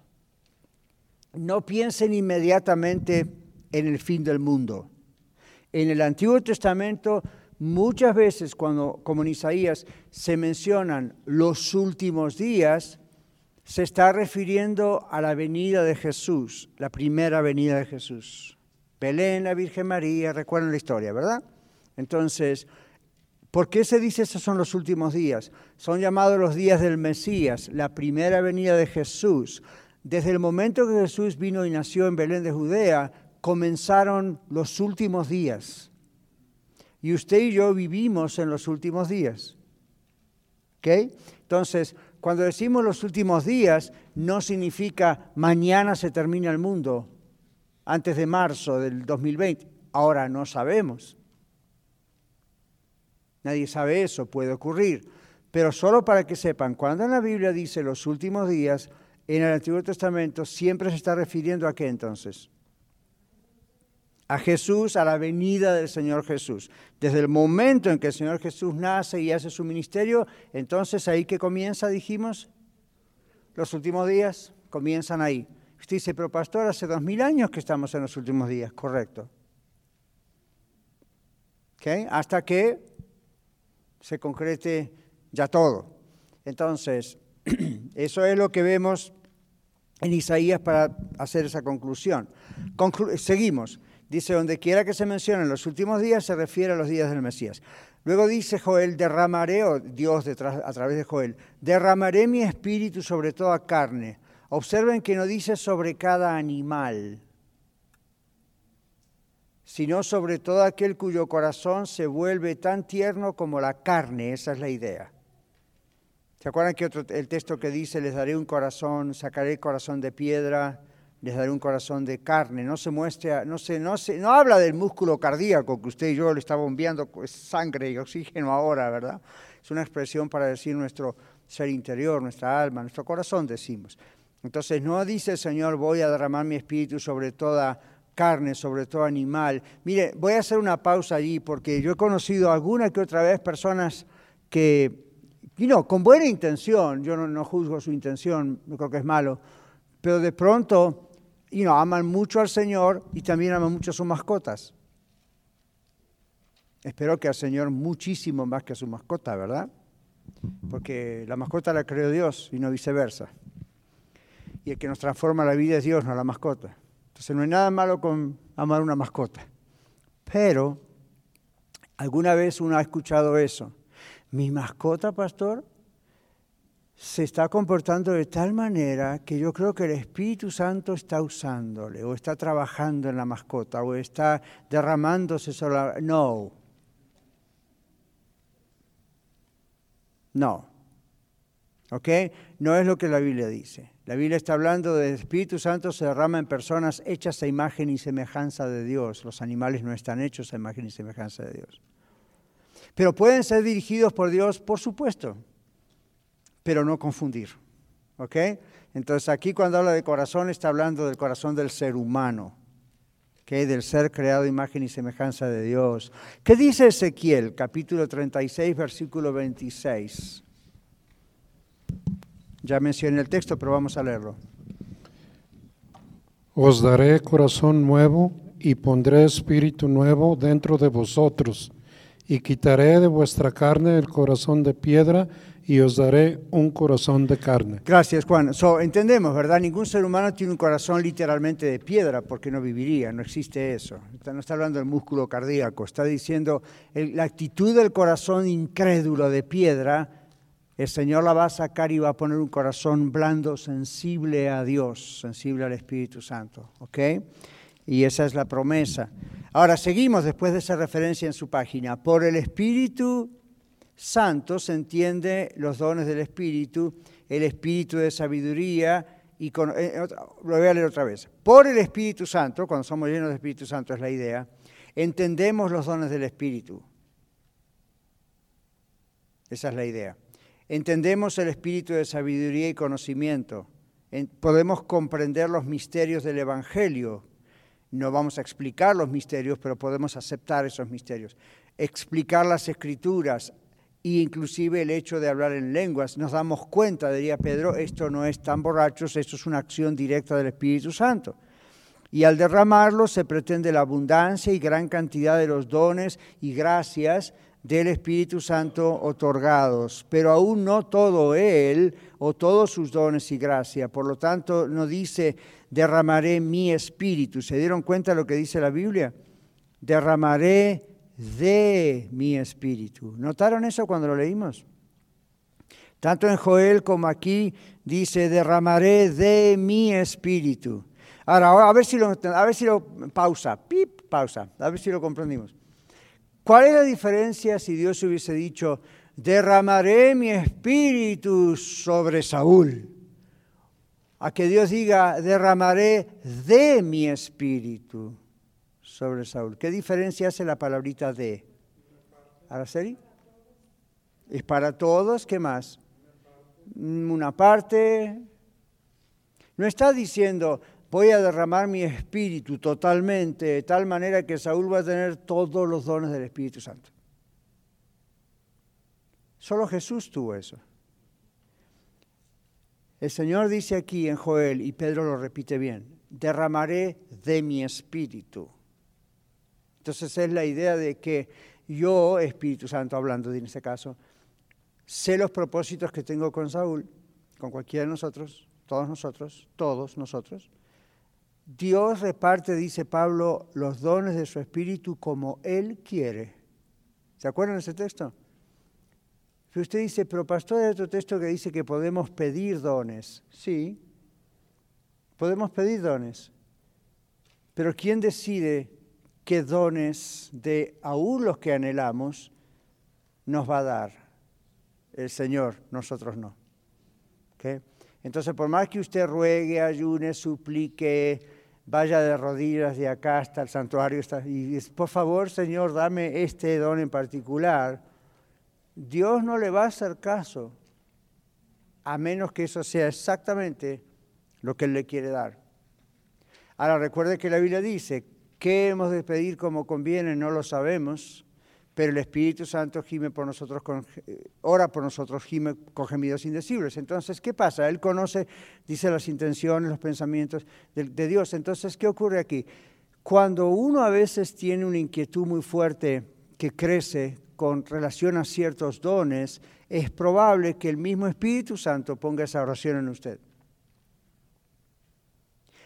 no piensen inmediatamente en el fin del mundo. En el Antiguo Testamento, muchas veces, cuando, como en Isaías, se mencionan los últimos días, se está refiriendo a la venida de Jesús, la primera venida de Jesús. Belén, la Virgen María, recuerdan la historia, ¿verdad? Entonces, ¿por qué se dice esos son los últimos días? Son llamados los días del Mesías, la primera venida de Jesús. Desde el momento que Jesús vino y nació en Belén de Judea, comenzaron los últimos días. Y usted y yo vivimos en los últimos días. ¿Ok? Entonces, cuando decimos los últimos días, no significa mañana se termina el mundo, antes de marzo del 2020. Ahora no sabemos. Nadie sabe eso, puede ocurrir. Pero solo para que sepan, cuando en la Biblia dice los últimos días, en el Antiguo Testamento siempre se está refiriendo a qué entonces? A Jesús, a la venida del Señor Jesús. Desde el momento en que el Señor Jesús nace y hace su ministerio, entonces ahí que comienza, dijimos, los últimos días comienzan ahí. Usted dice, pero pastor, hace dos mil años que estamos en los últimos días, correcto. Hasta que se concrete ya todo. Entonces, eso es lo que vemos en Isaías para hacer esa conclusión. seguimos. Dice, donde quiera que se mencione en los últimos días, se refiere a los días del Mesías. Luego dice Joel, derramaré, o Dios detrás, a través de Joel, derramaré mi espíritu sobre toda carne. Observen que no dice sobre cada animal, sino sobre todo aquel cuyo corazón se vuelve tan tierno como la carne. Esa es la idea. ¿Se acuerdan que otro, el texto que dice, les daré un corazón, sacaré el corazón de piedra, les daré un corazón de carne. No se muestra, no se, no se, no habla del músculo cardíaco que usted y yo le está bombeando pues, sangre y oxígeno ahora, ¿verdad? Es una expresión para decir nuestro ser interior, nuestra alma, nuestro corazón, decimos. Entonces no dice el Señor, voy a derramar mi espíritu sobre toda carne, sobre todo animal. Mire, voy a hacer una pausa allí porque yo he conocido alguna que otra vez personas que, y no, con buena intención, yo no, no juzgo su intención, no creo que es malo, pero de pronto y no, aman mucho al Señor y también aman mucho a sus mascotas. Espero que al Señor muchísimo más que a su mascota, ¿verdad? Porque la mascota la creó Dios y no viceversa. Y el que nos transforma la vida es Dios, no la mascota. Entonces no hay nada malo con amar una mascota. Pero, ¿alguna vez uno ha escuchado eso? ¿Mi mascota, pastor? Se está comportando de tal manera que yo creo que el Espíritu Santo está usándole, o está trabajando en la mascota, o está derramándose sobre la... No. No. ¿Ok? No es lo que la Biblia dice. La Biblia está hablando del Espíritu Santo se derrama en personas hechas a imagen y semejanza de Dios. Los animales no están hechos a imagen y semejanza de Dios. Pero pueden ser dirigidos por Dios, por supuesto pero no confundir. ¿Ok? Entonces aquí cuando habla de corazón está hablando del corazón del ser humano, ¿okay? del ser creado imagen y semejanza de Dios. ¿Qué dice Ezequiel, capítulo 36, versículo 26? Ya mencioné el texto, pero vamos a leerlo. Os daré corazón nuevo y pondré espíritu nuevo dentro de vosotros, y quitaré de vuestra carne el corazón de piedra y os daré un corazón de carne. Gracias, Juan. So, entendemos, ¿verdad? Ningún ser humano tiene un corazón literalmente de piedra porque no viviría, no existe eso. No está hablando del músculo cardíaco, está diciendo la actitud del corazón incrédulo de piedra, el Señor la va a sacar y va a poner un corazón blando, sensible a Dios, sensible al Espíritu Santo, ¿ok? Y esa es la promesa. Ahora seguimos después de esa referencia en su página. Por el Espíritu santo se entiende los dones del Espíritu, el Espíritu de sabiduría, y con, eh, lo voy a leer otra vez. Por el Espíritu Santo, cuando somos llenos del Espíritu Santo es la idea, entendemos los dones del Espíritu. Esa es la idea. Entendemos el espíritu de sabiduría y conocimiento. podemos comprender los misterios del Evangelio. No vamos a explicar los misterios, pero podemos aceptar esos misterios. Explicar las escrituras, y inclusive el hecho de hablar en lenguas. Nos damos cuenta, diría Pedro, esto no es tan borrachos, esto es una acción directa del Espíritu Santo. Y al derramarlo se pretende la abundancia y gran cantidad de los dones y gracias del Espíritu Santo otorgados, pero aún no todo Él o todos sus dones y gracia. Por lo tanto, no dice derramaré mi espíritu. ¿Se dieron cuenta de lo que dice la Biblia? Derramaré de mi espíritu. ¿Notaron eso cuando lo leímos? Tanto en Joel como aquí dice, derramaré de mi espíritu. Ahora, a ver si lo, a ver si lo pausa, pip, pausa, a ver si lo comprendimos. ¿Cuál es la diferencia si Dios hubiese dicho, derramaré mi espíritu sobre Saúl? A que Dios diga, derramaré de mi espíritu sobre Saúl. ¿Qué diferencia hace la palabrita de? ¿Araceli? Es para todos, ¿qué más? Una parte. No está diciendo, voy a derramar mi espíritu totalmente, de tal manera que Saúl va a tener todos los dones del Espíritu Santo. Solo Jesús tuvo eso. El Señor dice aquí en Joel, y Pedro lo repite bien, derramaré de mi espíritu. Entonces es la idea de que yo, Espíritu Santo hablando en este caso, sé los propósitos que tengo con Saúl, con cualquiera de nosotros, todos nosotros, todos nosotros. Dios reparte, dice Pablo, los dones de su espíritu como Él quiere. ¿Se acuerdan de ese texto? Si usted dice, pero pastor, hay otro texto que dice que podemos pedir dones. Sí, podemos pedir dones. Pero ¿quién decide qué dones de aún los que anhelamos nos va a dar? El Señor, nosotros no. Entonces, por más que usted ruegue, ayune, suplique, vaya de rodillas de acá hasta el santuario y por favor, Señor, dame este don en particular, Dios no le va a hacer caso a menos que eso sea exactamente lo que Él le quiere dar. Ahora recuerde que la Biblia dice, ¿qué hemos de pedir como conviene? No lo sabemos, pero el Espíritu Santo gime por nosotros, con, ora por nosotros, gime con gemidos indecibles. Entonces, ¿qué pasa? Él conoce, dice las intenciones, los pensamientos de Dios. Entonces, ¿qué ocurre aquí? Cuando uno a veces tiene una inquietud muy fuerte que crece con relación a ciertos dones, es probable que el mismo Espíritu Santo ponga esa oración en usted.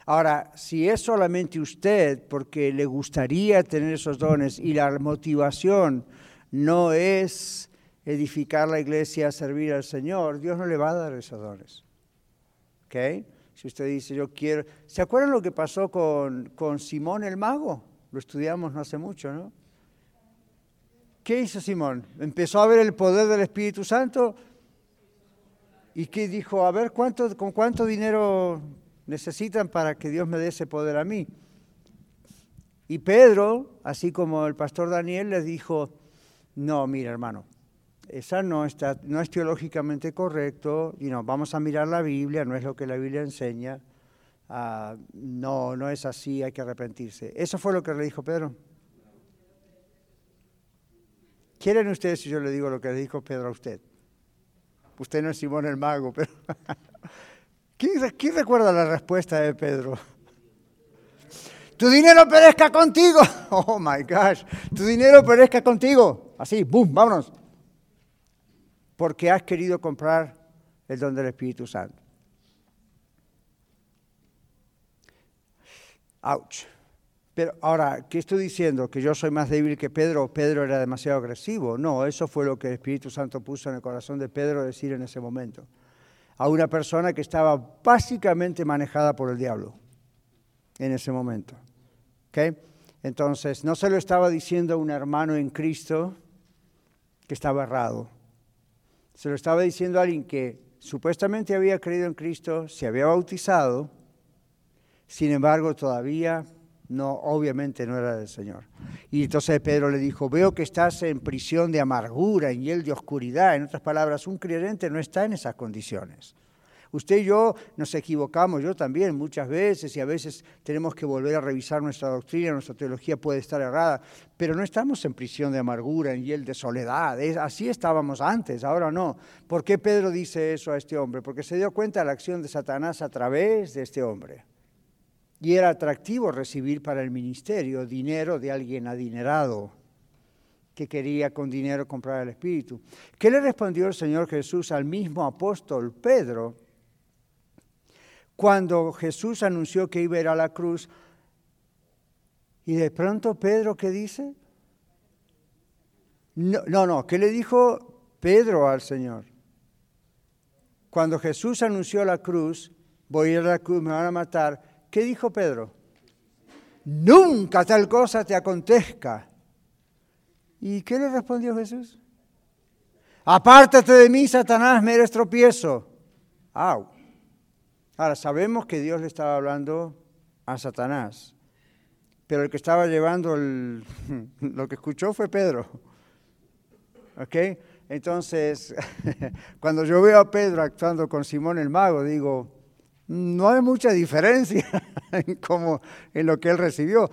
Ahora, si es solamente usted porque le gustaría tener esos dones y la motivación no es edificar la iglesia, servir al Señor, Dios no le va a dar esos dones. ¿Ok? Si usted dice, yo quiero... ¿Se acuerdan lo que pasó con, con Simón el mago? Lo estudiamos no hace mucho, ¿no? ¿Qué hizo Simón? Empezó a ver el poder del Espíritu Santo y que dijo, a ver, ¿cuánto, ¿con cuánto dinero necesitan para que Dios me dé ese poder a mí? Y Pedro, así como el pastor Daniel, le dijo, no, mira hermano, esa no, está, no es teológicamente correcto, y no, vamos a mirar la Biblia, no es lo que la Biblia enseña, ah, no, no es así, hay que arrepentirse. Eso fue lo que le dijo Pedro. ¿Quieren ustedes si yo le digo lo que dijo Pedro a usted? Usted no es Simón el mago, pero... ¿Quién, recuerda la respuesta de Pedro? Tu dinero perezca contigo. Oh my gosh. Tu dinero perezca contigo. Así, boom, vámonos. Porque has querido comprar el don del Espíritu Santo. Ouch. Pero ahora, ¿qué estoy diciendo? ¿Que yo soy más débil que Pedro? ¿Pedro era demasiado agresivo? No, eso fue lo que el Espíritu Santo puso en el corazón de Pedro decir en ese momento. A una persona que estaba básicamente manejada por el diablo en ese momento. ¿Okay? Entonces, no se lo estaba diciendo a un hermano en Cristo que estaba errado. Se lo estaba diciendo a alguien que supuestamente había creído en Cristo, se había bautizado, sin embargo todavía no, obviamente no era del Señor. Y entonces Pedro le dijo, veo que estás en prisión de amargura, en hiel de oscuridad. En otras palabras, un creyente no está en esas condiciones. Usted y yo nos equivocamos, yo también muchas veces, y a veces tenemos que volver a revisar nuestra doctrina, nuestra teología puede estar errada, pero no estamos en prisión de amargura, en hiel de soledad. así estábamos antes, ahora no. ¿Por qué Pedro dice eso a este hombre? Porque se dio cuenta de la acción de Satanás a través de este hombre. Y era atractivo recibir para el ministerio dinero de alguien adinerado que quería con dinero comprar el Espíritu. ¿Qué le respondió el Señor Jesús al mismo apóstol Pedro cuando Jesús anunció que iba a ir a la cruz? Y de pronto Pedro, ¿qué dice? No, no, no, ¿qué le dijo Pedro al Señor? Cuando Jesús anunció la cruz, voy a ir a la cruz, me van a matar. ¿Qué dijo Pedro? Nunca tal cosa te acontezca. ¿Y qué le respondió Jesús? Apártate de mí, Satanás, me eres tropiezo. Ahora, sabemos que Dios le estaba hablando a Satanás, pero el que estaba llevando lo que escuchó fue Pedro. Entonces, cuando yo veo a Pedro actuando con Simón el mago, digo, No hay mucha diferencia en, lo que él recibió.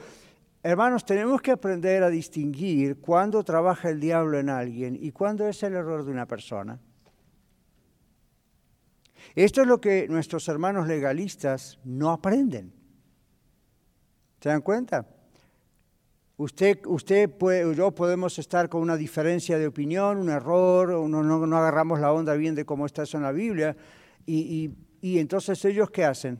Hermanos, tenemos que aprender a distinguir cuándo trabaja el diablo en alguien y cuándo es el error de una persona. Esto es lo que nuestros hermanos legalistas no aprenden. ¿Se dan cuenta? Usted, usted puede, yo podemos estar con una diferencia de opinión, un error, no, no, agarramos la onda bien de cómo está eso en la Biblia, y entonces ellos ¿qué hacen?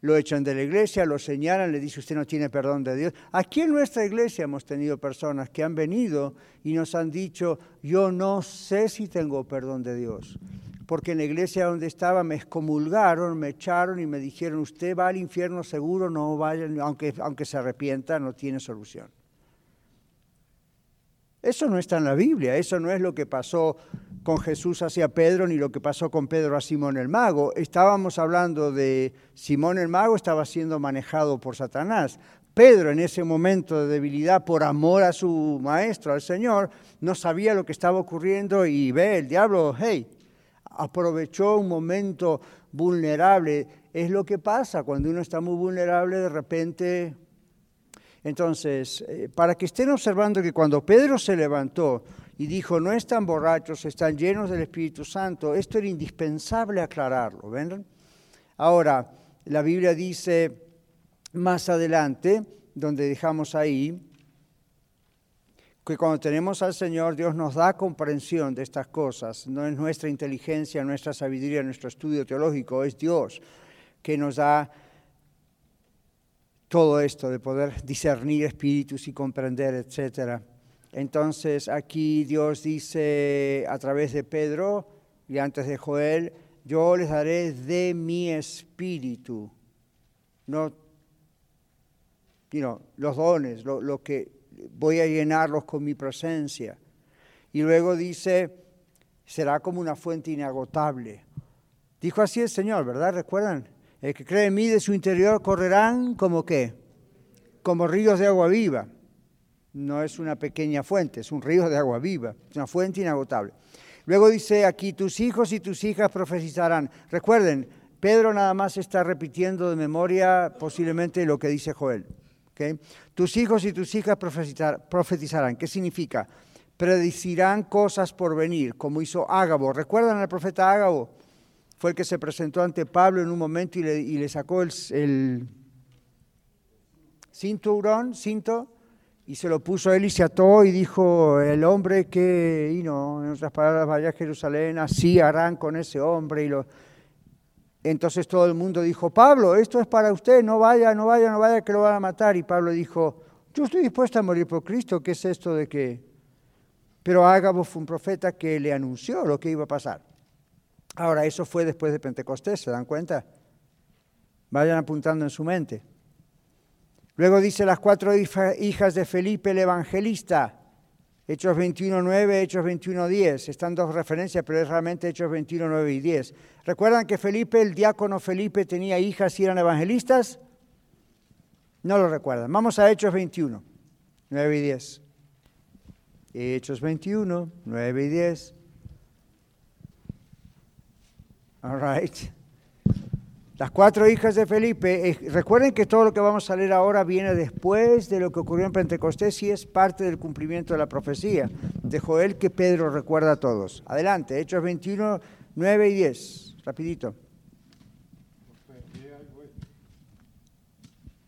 Lo echan de la iglesia, lo señalan, le dice usted no tiene perdón de Dios. Aquí en nuestra iglesia hemos tenido personas que han venido y nos han dicho, yo no sé si tengo perdón de Dios porque en la iglesia donde estaba me excomulgaron, me echaron y me dijeron, usted va al infierno seguro, no vaya, aunque, aunque se arrepienta, no tiene solución. Eso no está en la Biblia, eso no es lo que pasó con Jesús hacia Pedro ni lo que pasó con Pedro a Simón el mago. Estábamos hablando de Simón el mago estaba siendo manejado por Satanás. Pedro en ese momento de debilidad por amor a su maestro, al Señor, no sabía lo que estaba ocurriendo y ve el diablo, hey, aprovechó un momento vulnerable. Es lo que pasa cuando uno está muy vulnerable, de repente... Entonces, eh, para que estén observando que cuando Pedro se levantó y dijo, no están borrachos, están llenos del Espíritu Santo, esto era indispensable aclararlo, ¿ven? Ahora, la Biblia dice más adelante, donde dejamos ahí, que cuando tenemos al Señor, Dios nos da comprensión de estas cosas. No es nuestra inteligencia, nuestra sabiduría, nuestro estudio teológico, es Dios que nos da todo esto de poder discernir espíritus y comprender, etc. Entonces aquí Dios dice a través de Pedro y antes de Joel, yo les daré de mi espíritu, no los dones, lo que voy a llenarlos con mi presencia. Y luego dice, será como una fuente inagotable. Dijo así el Señor, ¿verdad? ¿Recuerdan? El que cree en mí de su interior correrán como qué? Como ríos de agua viva. No es una pequeña fuente, es un río de agua viva, es una fuente inagotable. Luego dice aquí, tus hijos y tus hijas profetizarán. Recuerden, Pedro nada más está repitiendo de memoria posiblemente lo que dice Joel. Tus hijos y tus hijas profetizarán. ¿Qué significa? Predicirán cosas por venir, como hizo Ágabo. ¿Recuerdan al profeta Ágabo? Fue el que se presentó ante Pablo en un momento y le, sacó el, cinturón, cinto, y se lo puso a él y se ató y dijo, el hombre que, y no, en otras palabras, vaya a Jerusalén, así harán con ese hombre. Y lo, entonces todo el mundo dijo, Pablo, esto es para usted, no vaya, no vaya, no vaya, que lo van a matar. Y Pablo dijo, yo estoy dispuesto a morir por Cristo, ¿qué es esto de que? Pero Ágabo fue un profeta que le anunció lo que iba a pasar. Ahora, eso fue después de Pentecostés, ¿se dan cuenta? Vayan apuntando en su mente. Luego dice las cuatro hijas de Felipe el evangelista. Hechos 21.9, Hechos 21.10. Están dos referencias, pero es realmente Hechos 21.9 y 10. ¿Recuerdan que Felipe, el diácono Felipe, tenía hijas y eran evangelistas? No lo recuerdan. Vamos a Hechos 21, 9 y 10. Hechos 21, 9 y 10. All right. Las cuatro hijas de Felipe, eh, recuerden que todo lo que vamos a leer ahora viene después de lo que ocurrió en Pentecostés y es parte del cumplimiento de la profecía de Joel que Pedro recuerda a todos. Adelante, Hechos 21, 9 y 10, rapidito.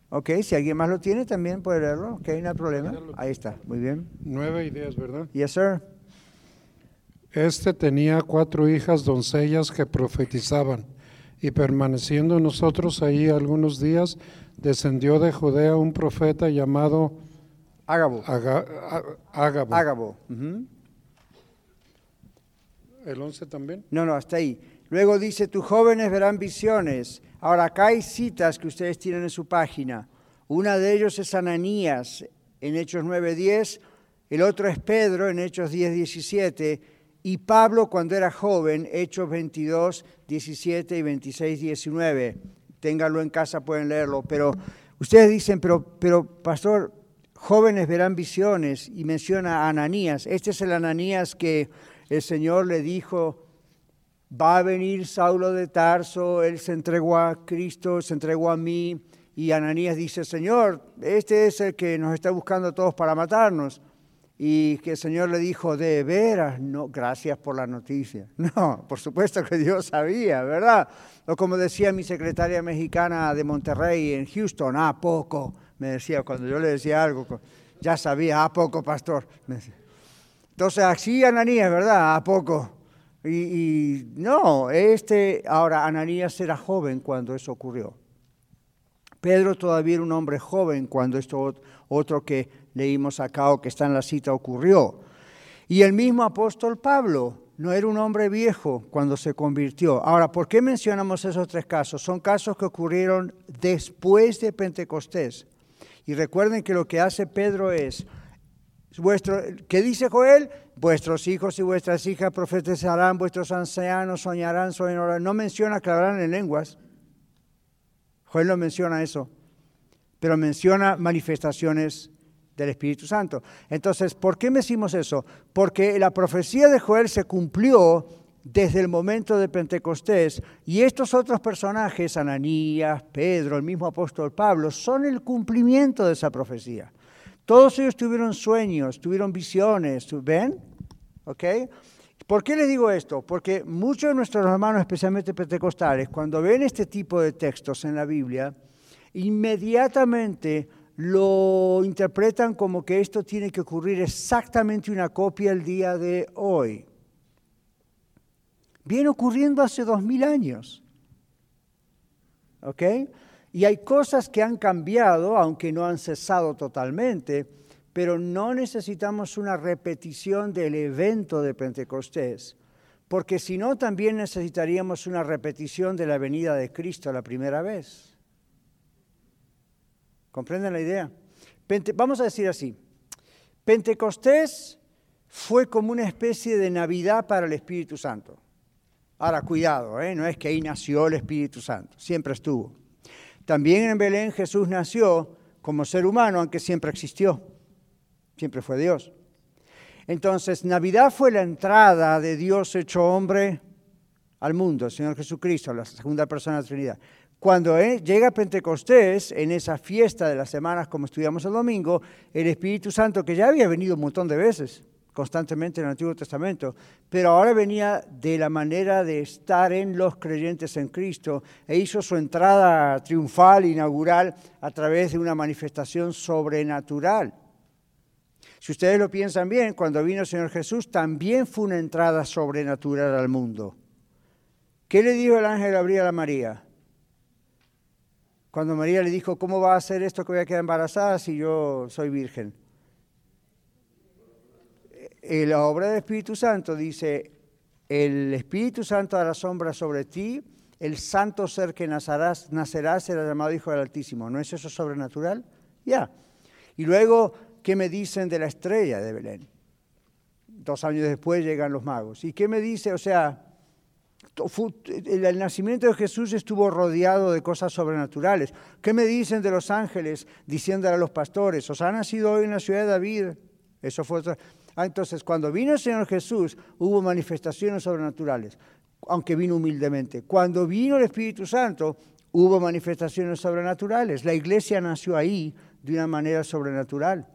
Ok, si alguien más lo tiene también puede leerlo, ok, no hay problema. Ahí está, muy bien. 9 y 10, ¿verdad? Yes, sir. Este tenía cuatro hijas doncellas que profetizaban y permaneciendo nosotros ahí algunos días, descendió de Judea un profeta llamado Ágabo. Ágabo. Ágabo. ¿El 11 también? No, no, hasta ahí. Luego dice, tus jóvenes verán visiones. Ahora, acá hay citas que ustedes tienen en su página. Una de ellos es Ananías en Hechos 9.10, el otro es Pedro en Hechos 10.17 y Pablo cuando era joven, Hechos 22, 17 y 26, 19. Ténganlo en casa, pueden leerlo. Pero ustedes dicen, pero, pero pastor, jóvenes verán visiones y menciona a Ananías. Este es el Ananías que el Señor le dijo, va a venir Saulo de Tarso, él se entregó a Cristo, se entregó a mí, y Ananías dice, Señor, este es el que nos está buscando a todos para matarnos. Y que el Señor le dijo, de veras, no, gracias por la noticia. No, por supuesto que Dios sabía, ¿verdad? O como decía mi secretaria mexicana de Monterrey en Houston, a poco, me decía, cuando yo le decía algo, ya sabía, a poco, pastor. Entonces, así Ananías, ¿verdad? A poco. Y, y no, este, ahora Ananías era joven cuando eso ocurrió. Pedro todavía era un hombre joven cuando esto otro que leímos acá o que está en la cita ocurrió. Y el mismo apóstol Pablo no era un hombre viejo cuando se convirtió. Ahora, ¿por qué mencionamos esos tres casos? Son casos que ocurrieron después de Pentecostés. Y recuerden que lo que hace Pedro es, vuestro, ¿qué dice Joel? Vuestros hijos y vuestras hijas profetizarán, vuestros ancianos soñarán, soñarán. No menciona que hablarán en lenguas. Joel no menciona eso, pero menciona manifestaciones del Espíritu Santo. Entonces, ¿por qué me decimos eso? Porque la profecía de Joel se cumplió desde el momento de Pentecostés y estos otros personajes, Ananías, Pedro, el mismo apóstol Pablo, son el cumplimiento de esa profecía. Todos ellos tuvieron sueños, tuvieron visiones, ¿ven? ¿Ok? ¿Por qué les digo esto? Porque muchos de nuestros hermanos, especialmente pentecostales, cuando ven este tipo de textos en la Biblia, inmediatamente lo interpretan como que esto tiene que ocurrir exactamente una copia el día de hoy. Viene ocurriendo hace dos mil años. ¿Ok? Y hay cosas que han cambiado, aunque no han cesado totalmente, pero no necesitamos una repetición del evento de Pentecostés, porque si no, también necesitaríamos una repetición de la venida de Cristo la primera vez. ¿Comprenden la idea? vamos a decir así, Pentecostés fue como una especie de Navidad para el Espíritu Santo. Ahora, cuidado, ¿eh? no es que ahí nació el Espíritu Santo, siempre estuvo. También en Belén Jesús nació como ser humano, aunque siempre existió, siempre fue Dios. Entonces, Navidad fue la entrada de Dios hecho hombre al mundo, el Señor Jesucristo, la segunda persona de la Trinidad. Cuando eh, llega Pentecostés, en esa fiesta de las semanas, como estudiamos el domingo, el Espíritu Santo, que ya había venido un montón de veces, constantemente en el Antiguo Testamento, pero ahora venía de la manera de estar en los creyentes en Cristo e hizo su entrada triunfal, inaugural, a través de una manifestación sobrenatural. Si ustedes lo piensan bien, cuando vino el Señor Jesús también fue una entrada sobrenatural al mundo. ¿Qué le dijo el ángel Gabriel a María? Cuando María le dijo, ¿cómo va a hacer esto que voy a quedar embarazada si yo soy virgen? En eh, la obra del Espíritu Santo dice, el Espíritu Santo dará sombra sobre ti, el santo ser que nacerás, nacerá será llamado Hijo del Altísimo. ¿No es eso sobrenatural? Ya. Y luego, ¿qué me dicen de la estrella de Belén? Dos años después llegan los magos. ¿Y qué me dice? O sea, el nacimiento de Jesús estuvo rodeado de cosas sobrenaturales. ¿Qué me dicen de los ángeles diciéndole a los pastores, os ha nacido hoy en la ciudad de David? Eso fue ah, entonces, cuando vino el Señor Jesús, hubo manifestaciones sobrenaturales, aunque vino humildemente. Cuando vino el Espíritu Santo, hubo manifestaciones sobrenaturales. La iglesia nació ahí de una manera sobrenatural.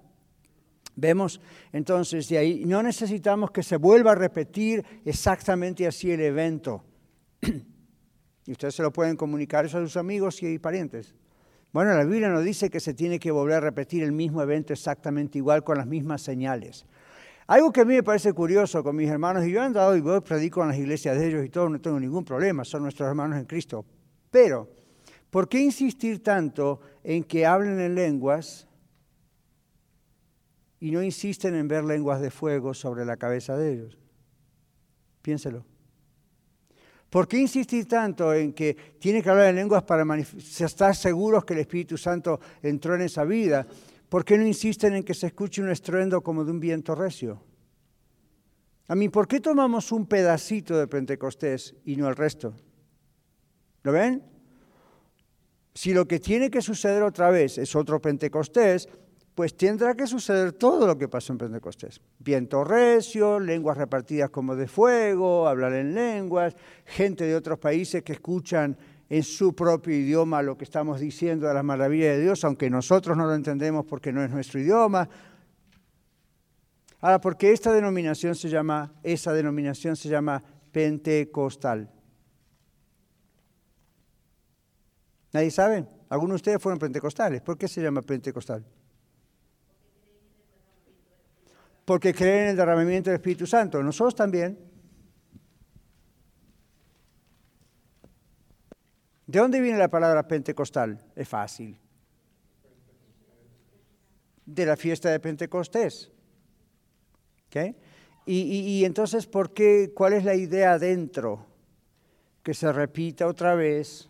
Vemos entonces de ahí, no necesitamos que se vuelva a repetir exactamente así el evento. Y ustedes se lo pueden comunicar eso a sus amigos y parientes. Bueno, la Biblia nos dice que se tiene que volver a repetir el mismo evento exactamente igual con las mismas señales. Algo que a mí me parece curioso con mis hermanos, y yo he andado y voy, predico en las iglesias de ellos y todo, no tengo ningún problema, son nuestros hermanos en Cristo. Pero, ¿por qué insistir tanto en que hablen en lenguas y no insisten en ver lenguas de fuego sobre la cabeza de ellos. Piénselo. ¿Por qué insistir tanto en que tiene que hablar en lenguas para estar seguros que el Espíritu Santo entró en esa vida? ¿Por qué no insisten en que se escuche un estruendo como de un viento recio? A mí, ¿por qué tomamos un pedacito de Pentecostés y no el resto? ¿Lo ven? Si lo que tiene que suceder otra vez es otro Pentecostés, pues tendrá que suceder todo lo que pasó en Pentecostés. Viento recio, lenguas repartidas como de fuego, hablar en lenguas, gente de otros países que escuchan en su propio idioma lo que estamos diciendo de las maravillas de Dios, aunque nosotros no lo entendemos porque no es nuestro idioma. Ahora, ¿por qué esta denominación se llama, esa denominación se llama pentecostal? ¿Nadie sabe? Algunos de ustedes fueron pentecostales. ¿Por qué se llama pentecostal? Porque creen en el derramamiento del Espíritu Santo. Nosotros también. ¿De dónde viene la palabra pentecostal? Es fácil. De la fiesta de Pentecostés. ¿Okay? Y, entonces, ¿por qué? ¿Cuál es la idea adentro? Que se repita otra vez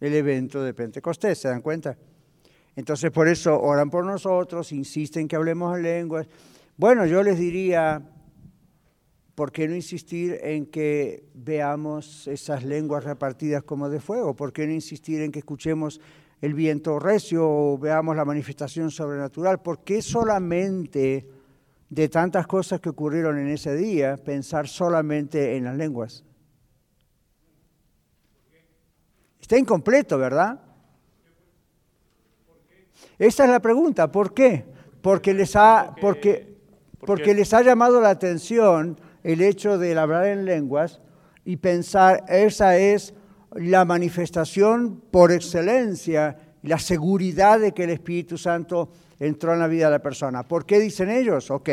el evento de Pentecostés, ¿se dan cuenta? Entonces por eso oran por nosotros, insisten que hablemos en lenguas. Bueno, yo les diría, ¿por qué no insistir en que veamos esas lenguas repartidas como de fuego? ¿Por qué no insistir en que escuchemos el viento recio o veamos la manifestación sobrenatural? ¿Por qué solamente de tantas cosas que ocurrieron en ese día pensar solamente en las lenguas? Está incompleto, ¿verdad? Esa es la pregunta, ¿por qué? Porque les ha, porque, porque les ha llamado la atención el hecho de hablar en lenguas y pensar, esa es la manifestación por excelencia, la seguridad de que el Espíritu Santo entró en la vida de la persona. ¿Por qué dicen ellos? Ok,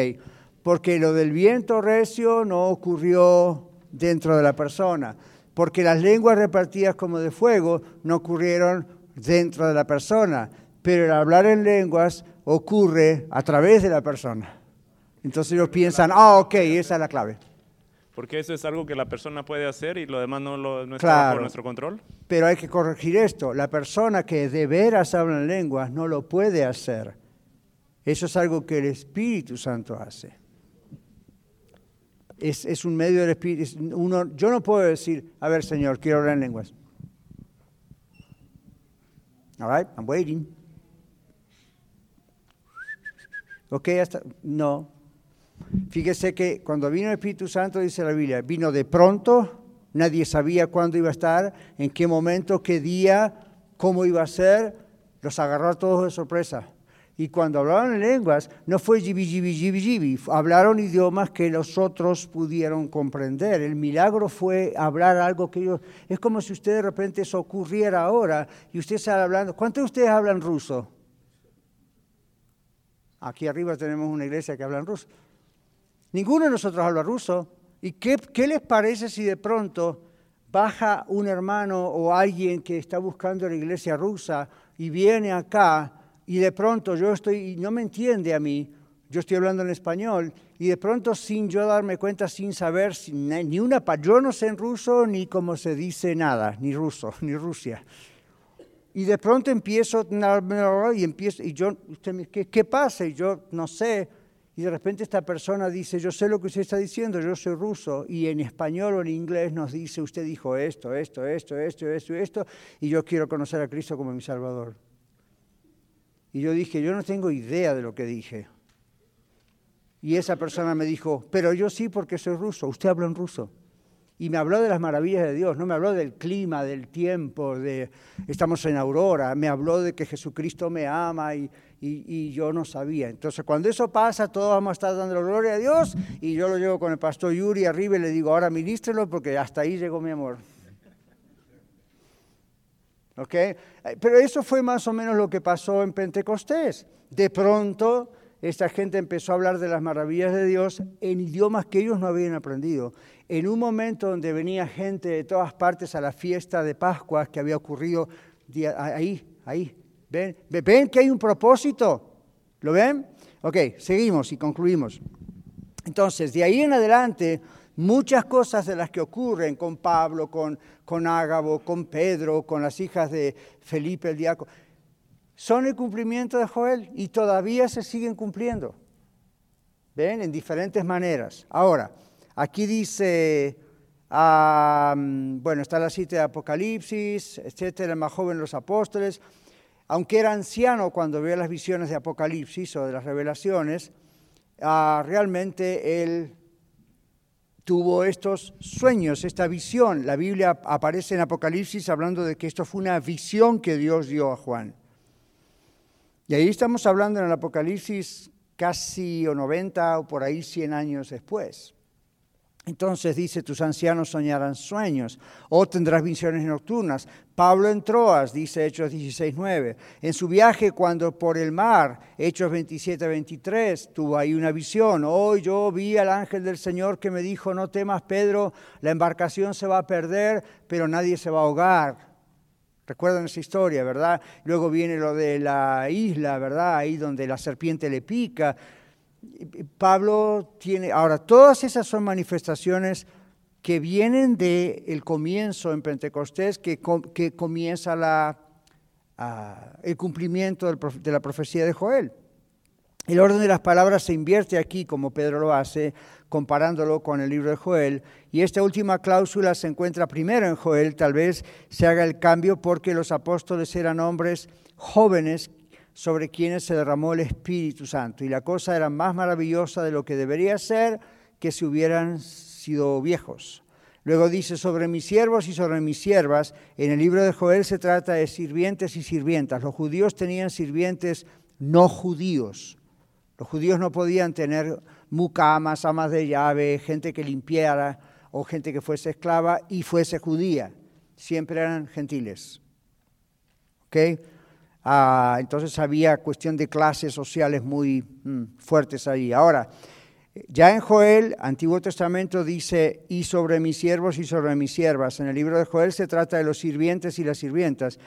porque lo del viento recio no ocurrió dentro de la persona, porque las lenguas repartidas como de fuego no ocurrieron dentro de la persona, pero el hablar en lenguas ocurre a través de la persona. Entonces ellos piensan, ah, ok, esa es la clave. Porque eso es algo que la persona puede hacer y lo demás no, lo, no está bajo nuestro control. Pero hay que corregir esto. La persona que de veras habla en lenguas no lo puede hacer. Eso es algo que el Espíritu Santo hace. Es, es un medio del Espíritu. Uno, yo no puedo decir, a ver, Señor, quiero hablar en lenguas. All right, I'm waiting. Ok, hasta, no. Fíjese que cuando vino el Espíritu Santo, dice la Biblia, vino de pronto, nadie sabía cuándo iba a estar, en qué momento, qué día, cómo iba a ser, los agarró a todos de sorpresa. Y cuando hablaban en lenguas, no fue jibi, jibi, jibi, jibi, hablaron idiomas que los otros pudieron comprender. El milagro fue hablar algo que ellos... Es como si usted de repente eso ocurriera ahora y usted sale hablando... ¿Cuántos de ustedes hablan ruso? Aquí arriba tenemos una iglesia que habla ruso. Ninguno de nosotros habla ruso. ¿Y qué, qué, les parece si de pronto baja un hermano o alguien que está buscando la iglesia rusa y viene acá y de pronto yo estoy, y no me entiende a mí, yo estoy hablando en español y de pronto sin yo darme cuenta, sin saber ni una, yo no sé en ruso ni cómo se dice nada, ni ruso, ni Rusia. Y de pronto empiezo, y empiezo, y yo, usted me, ¿qué, ¿qué pasa? Y yo no sé. Y de repente esta persona dice, yo sé lo que usted está diciendo, yo soy ruso. Y en español o en inglés nos dice, usted dijo esto, esto, esto, esto, esto, esto, y yo quiero conocer a Cristo como mi Salvador. Y yo dije, yo no tengo idea de lo que dije. Y esa persona me dijo, pero yo sí porque soy ruso, usted habla en ruso y me habló de las maravillas de Dios, no me habló del clima, del tiempo, de estamos en aurora, me habló de que Jesucristo me ama y, yo no sabía. Entonces cuando eso pasa, todos vamos a estar dando gloria a Dios y yo lo llevo con el pastor Yuri arriba y le digo, ahora ministrelo porque hasta ahí llegó mi amor. ¿Ok? Pero eso fue más o menos lo que pasó en Pentecostés. De pronto esta gente empezó a hablar de las maravillas de Dios en idiomas que ellos no habían aprendido. En un momento donde venía gente de todas partes a la fiesta de Pascua que había ocurrido ahí, ahí. ¿Ven? ¿Ven que hay un propósito? ¿Lo ven? Ok, seguimos y concluimos. Entonces, de ahí en adelante, muchas cosas de las que ocurren con Pablo, con, con Ágabo, con Pedro, con las hijas de Felipe el diácono, son el cumplimiento de Joel y todavía se siguen cumpliendo. ¿Ven? En diferentes maneras. Ahora, aquí dice, bueno, está la cita de Apocalipsis, etcétera, el más joven los apóstoles. aunque era anciano cuando vio las visiones de Apocalipsis o de las revelaciones, ah, realmente él tuvo estos sueños, esta visión. La Biblia aparece en Apocalipsis hablando de que esto fue una visión que Dios dio a Juan. Y ahí estamos hablando en el Apocalipsis casi o 90 o por ahí 100 años después. Entonces dice, tus ancianos soñarán sueños o tendrás visiones nocturnas. Pablo en Troas, dice Hechos 16.9. En su viaje cuando por el mar, Hechos 27.23, tuvo ahí una visión. Hoy yo vi al ángel del Señor que me dijo, no temas Pedro, la embarcación se va a perder, pero nadie se va a ahogar. Recuerdan esa historia, ¿verdad? Luego viene lo de la isla, ¿verdad? Ahí donde la serpiente le pica. Pablo tiene, ahora, todas esas son manifestaciones que vienen del comienzo en Pentecostés, que, que comienza la, el cumplimiento de la profecía de Joel. El orden de las palabras se invierte aquí, como Pedro lo hace, comparándolo con el libro de Joel, y esta última cláusula se encuentra primero en Joel, tal vez se haga el cambio porque los apóstoles eran hombres jóvenes sobre quienes se derramó el Espíritu Santo. Y la cosa era más maravillosa de lo que debería ser que si hubieran sido viejos. Luego dice, sobre mis siervos y sobre mis siervas, en el libro de Joel se trata de sirvientes y sirvientas. Los judíos tenían sirvientes no judíos. Los judíos no podían tener mucamas, amas de llave, gente que limpiara o gente que fuese esclava y fuese judía. Siempre eran gentiles. ¿Ok? Ah, entonces había cuestión de clases sociales muy mm, fuertes ahí. Ahora, ya en Joel, Antiguo Testamento dice, y sobre mis siervos y sobre mis siervas. En el libro de Joel se trata de los sirvientes y las sirvientas.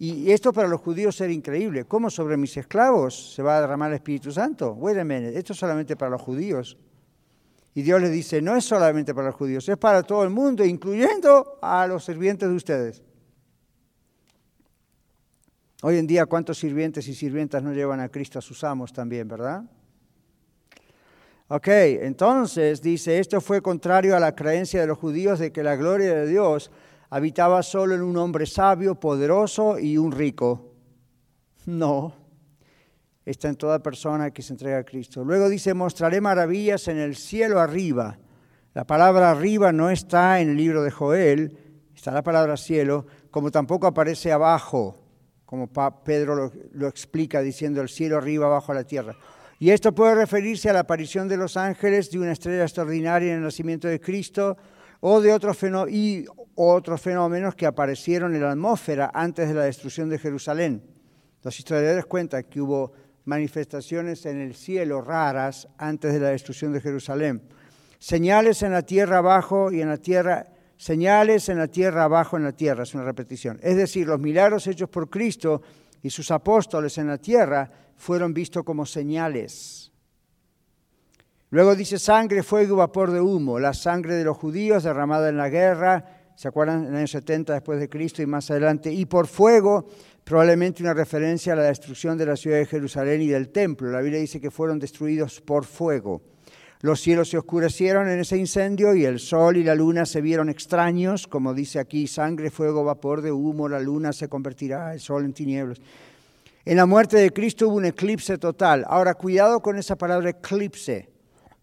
Y esto para los judíos era increíble. ¿Cómo sobre mis esclavos se va a derramar el Espíritu Santo? Wait a esto es solamente para los judíos. Y Dios les dice, no es solamente para los judíos, es para todo el mundo, incluyendo a los sirvientes de ustedes. Hoy en día, ¿cuántos sirvientes y sirvientas no llevan a Cristo a sus amos también, verdad? Ok, entonces dice, esto fue contrario a la creencia de los judíos de que la gloria de Dios habitaba solo en un hombre sabio, poderoso y un rico. No, está en toda persona que se entrega a Cristo. Luego dice, mostraré maravillas en el cielo arriba. La palabra arriba no está en el libro de Joel, está la palabra cielo, como tampoco aparece abajo como Pedro lo, explica diciendo el cielo arriba, abajo la tierra. Y esto puede referirse a la aparición de los ángeles, de una estrella extraordinaria en el nacimiento de Cristo, o de otros fenómenos que aparecieron en la atmósfera antes de la destrucción de Jerusalén. Los historiadores cuentan que hubo manifestaciones en el cielo raras antes de la destrucción de Jerusalén. Señales en la tierra abajo y en la tierra señales en la tierra, abajo en la tierra, es una repetición. Es decir, los milagros hechos por Cristo y sus apóstoles en la tierra fueron vistos como señales. Luego dice sangre, fuego y vapor de humo, la sangre de los judíos derramada en la guerra, ¿se acuerdan? En el año 70 después de Cristo y más adelante, y por fuego, probablemente una referencia a la destrucción de la ciudad de Jerusalén y del templo. La Biblia dice que fueron destruidos por fuego. Los cielos se oscurecieron en ese incendio y el sol y la luna se vieron extraños, como dice aquí, sangre, fuego, vapor de humo, la luna se convertirá, el sol en tinieblas. En la muerte de Cristo hubo un eclipse total. Ahora, cuidado con esa palabra eclipse.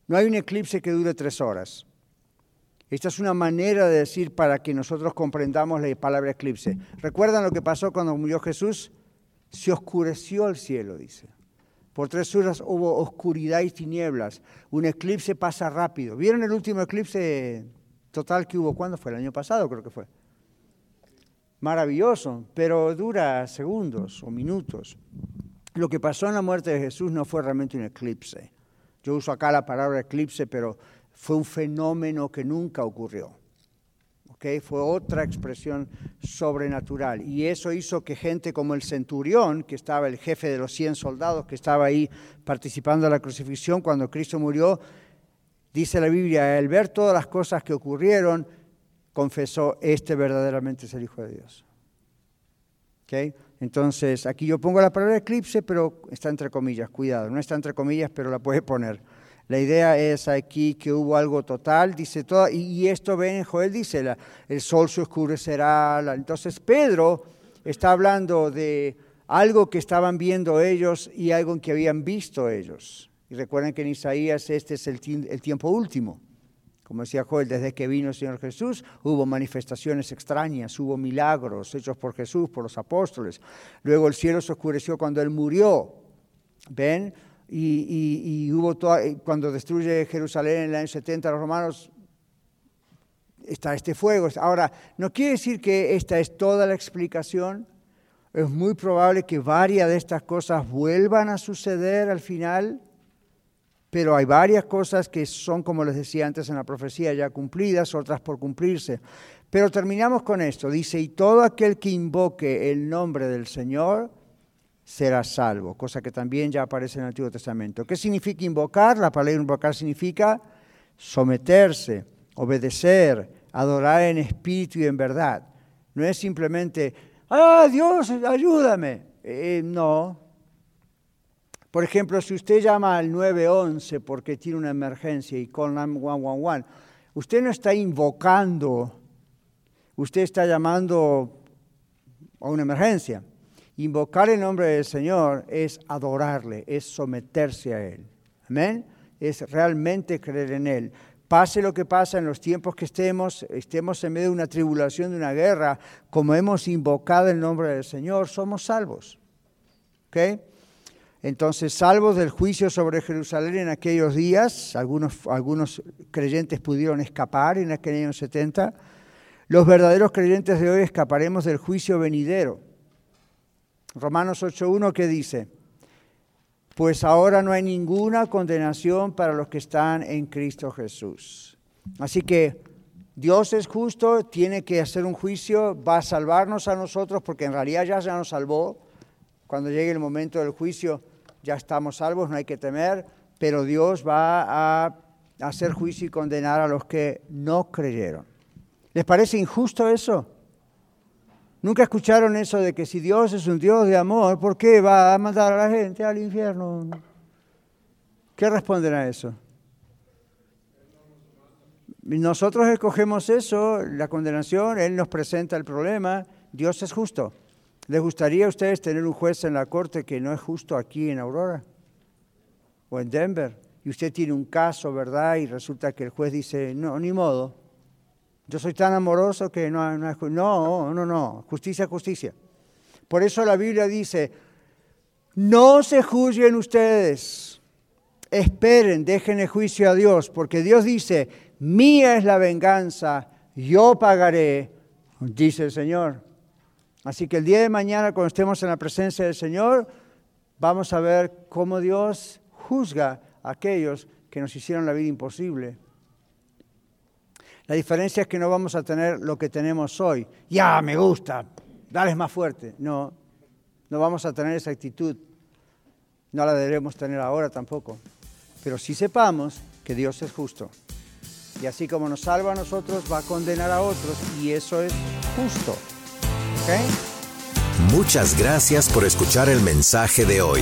No hay un eclipse que dure tres horas. Esta es una manera de decir para que nosotros comprendamos la palabra eclipse. ¿Recuerdan lo que pasó cuando murió Jesús? Se oscureció el cielo, dice. Por tres horas hubo oscuridad y tinieblas. Un eclipse pasa rápido. ¿Vieron el último eclipse total que hubo? ¿Cuándo fue? El año pasado creo que fue. Maravilloso, pero dura segundos o minutos. Lo que pasó en la muerte de Jesús no fue realmente un eclipse. Yo uso acá la palabra eclipse, pero fue un fenómeno que nunca ocurrió. Fue otra expresión sobrenatural. Y eso hizo que gente como el centurión, que estaba el jefe de los 100 soldados, que estaba ahí participando en la crucifixión cuando Cristo murió, dice la Biblia, al ver todas las cosas que ocurrieron, confesó, este verdaderamente es el Hijo de Dios. Entonces, aquí yo pongo la palabra eclipse, pero está entre comillas, cuidado, no está entre comillas, pero la puede poner. La idea es aquí que hubo algo total, dice todo, y, esto ven en Joel, dice, el sol se oscurecerá. entonces Pedro está hablando de algo que estaban viendo ellos y algo que habían visto ellos. Y recuerden que en Isaías este es el, el tiempo último. Como decía Joel, desde que vino el Señor Jesús hubo manifestaciones extrañas, hubo milagros hechos por Jesús, por los apóstoles. Luego el cielo se oscureció cuando Él murió. ¿Ven? Y, hubo cuando destruye Jerusalén en el año 70 los romanos, está este fuego. Ahora, no quiere decir que esta es toda la explicación. Es muy probable que varias de estas cosas vuelvan a suceder al final pero hay varias cosas que son, como les decía antes en la profecía, ya cumplidas, otras por cumplirse. Pero terminamos con esto. Dice, y todo aquel que invoque el nombre del Señor será salvo, cosa que también ya aparece en el Antiguo Testamento. ¿Qué significa invocar? La palabra invocar significa someterse, obedecer, adorar en espíritu y en verdad. No es simplemente, ah, Dios, ayúdame. Eh, no, por ejemplo, si usted llama al 911 porque tiene una emergencia y con 911, usted no está invocando, usted está llamando a una emergencia. Invocar el nombre del Señor es adorarle, es someterse a Él. Amén. Es realmente creer en Él. Pase lo que pasa en los tiempos que estemos, estemos en medio de una tribulación, de una guerra, como hemos invocado el nombre del Señor, somos salvos. ¿Okay? Entonces, salvos del juicio sobre Jerusalén en aquellos días, algunos, algunos creyentes pudieron escapar en aquel año 70, los verdaderos creyentes de hoy escaparemos del juicio venidero. Romanos 8.1 que dice, pues ahora no hay ninguna condenación para los que están en Cristo Jesús. Así que Dios es justo, tiene que hacer un juicio, va a salvarnos a nosotros porque en realidad ya, ya nos salvó. Cuando llegue el momento del juicio, ya estamos salvos, no hay que temer, pero Dios va a hacer juicio y condenar a los que no creyeron. ¿Les parece injusto eso? ¿Nunca escucharon eso de que si Dios es un Dios de amor, ¿por qué va a mandar a la gente al infierno? ¿Qué responden a eso? Nosotros escogemos eso, la condenación, Él nos presenta el problema, Dios es justo. ¿Les gustaría a ustedes tener un juez en la corte que no es justo aquí en Aurora o en Denver? Y usted tiene un caso, ¿verdad? Y resulta que el juez dice, no, ni modo. Yo soy tan amoroso que no, no, no, no, no, justicia, justicia. Por eso la Biblia dice, no se juzguen ustedes, esperen, dejen el juicio a Dios, porque Dios dice, mía es la venganza, yo pagaré, dice el Señor. Así que el día de mañana, cuando estemos en la presencia del Señor, vamos a ver cómo Dios juzga a aquellos que nos hicieron la vida imposible. La diferencia es que no vamos a tener lo que tenemos hoy. Ya, me gusta, dale más fuerte. No, no vamos a tener esa actitud. No la debemos tener ahora tampoco. Pero sí sepamos que Dios es justo. Y así como nos salva a nosotros, va a condenar a otros. Y eso es justo. Muchas gracias por escuchar el mensaje de hoy.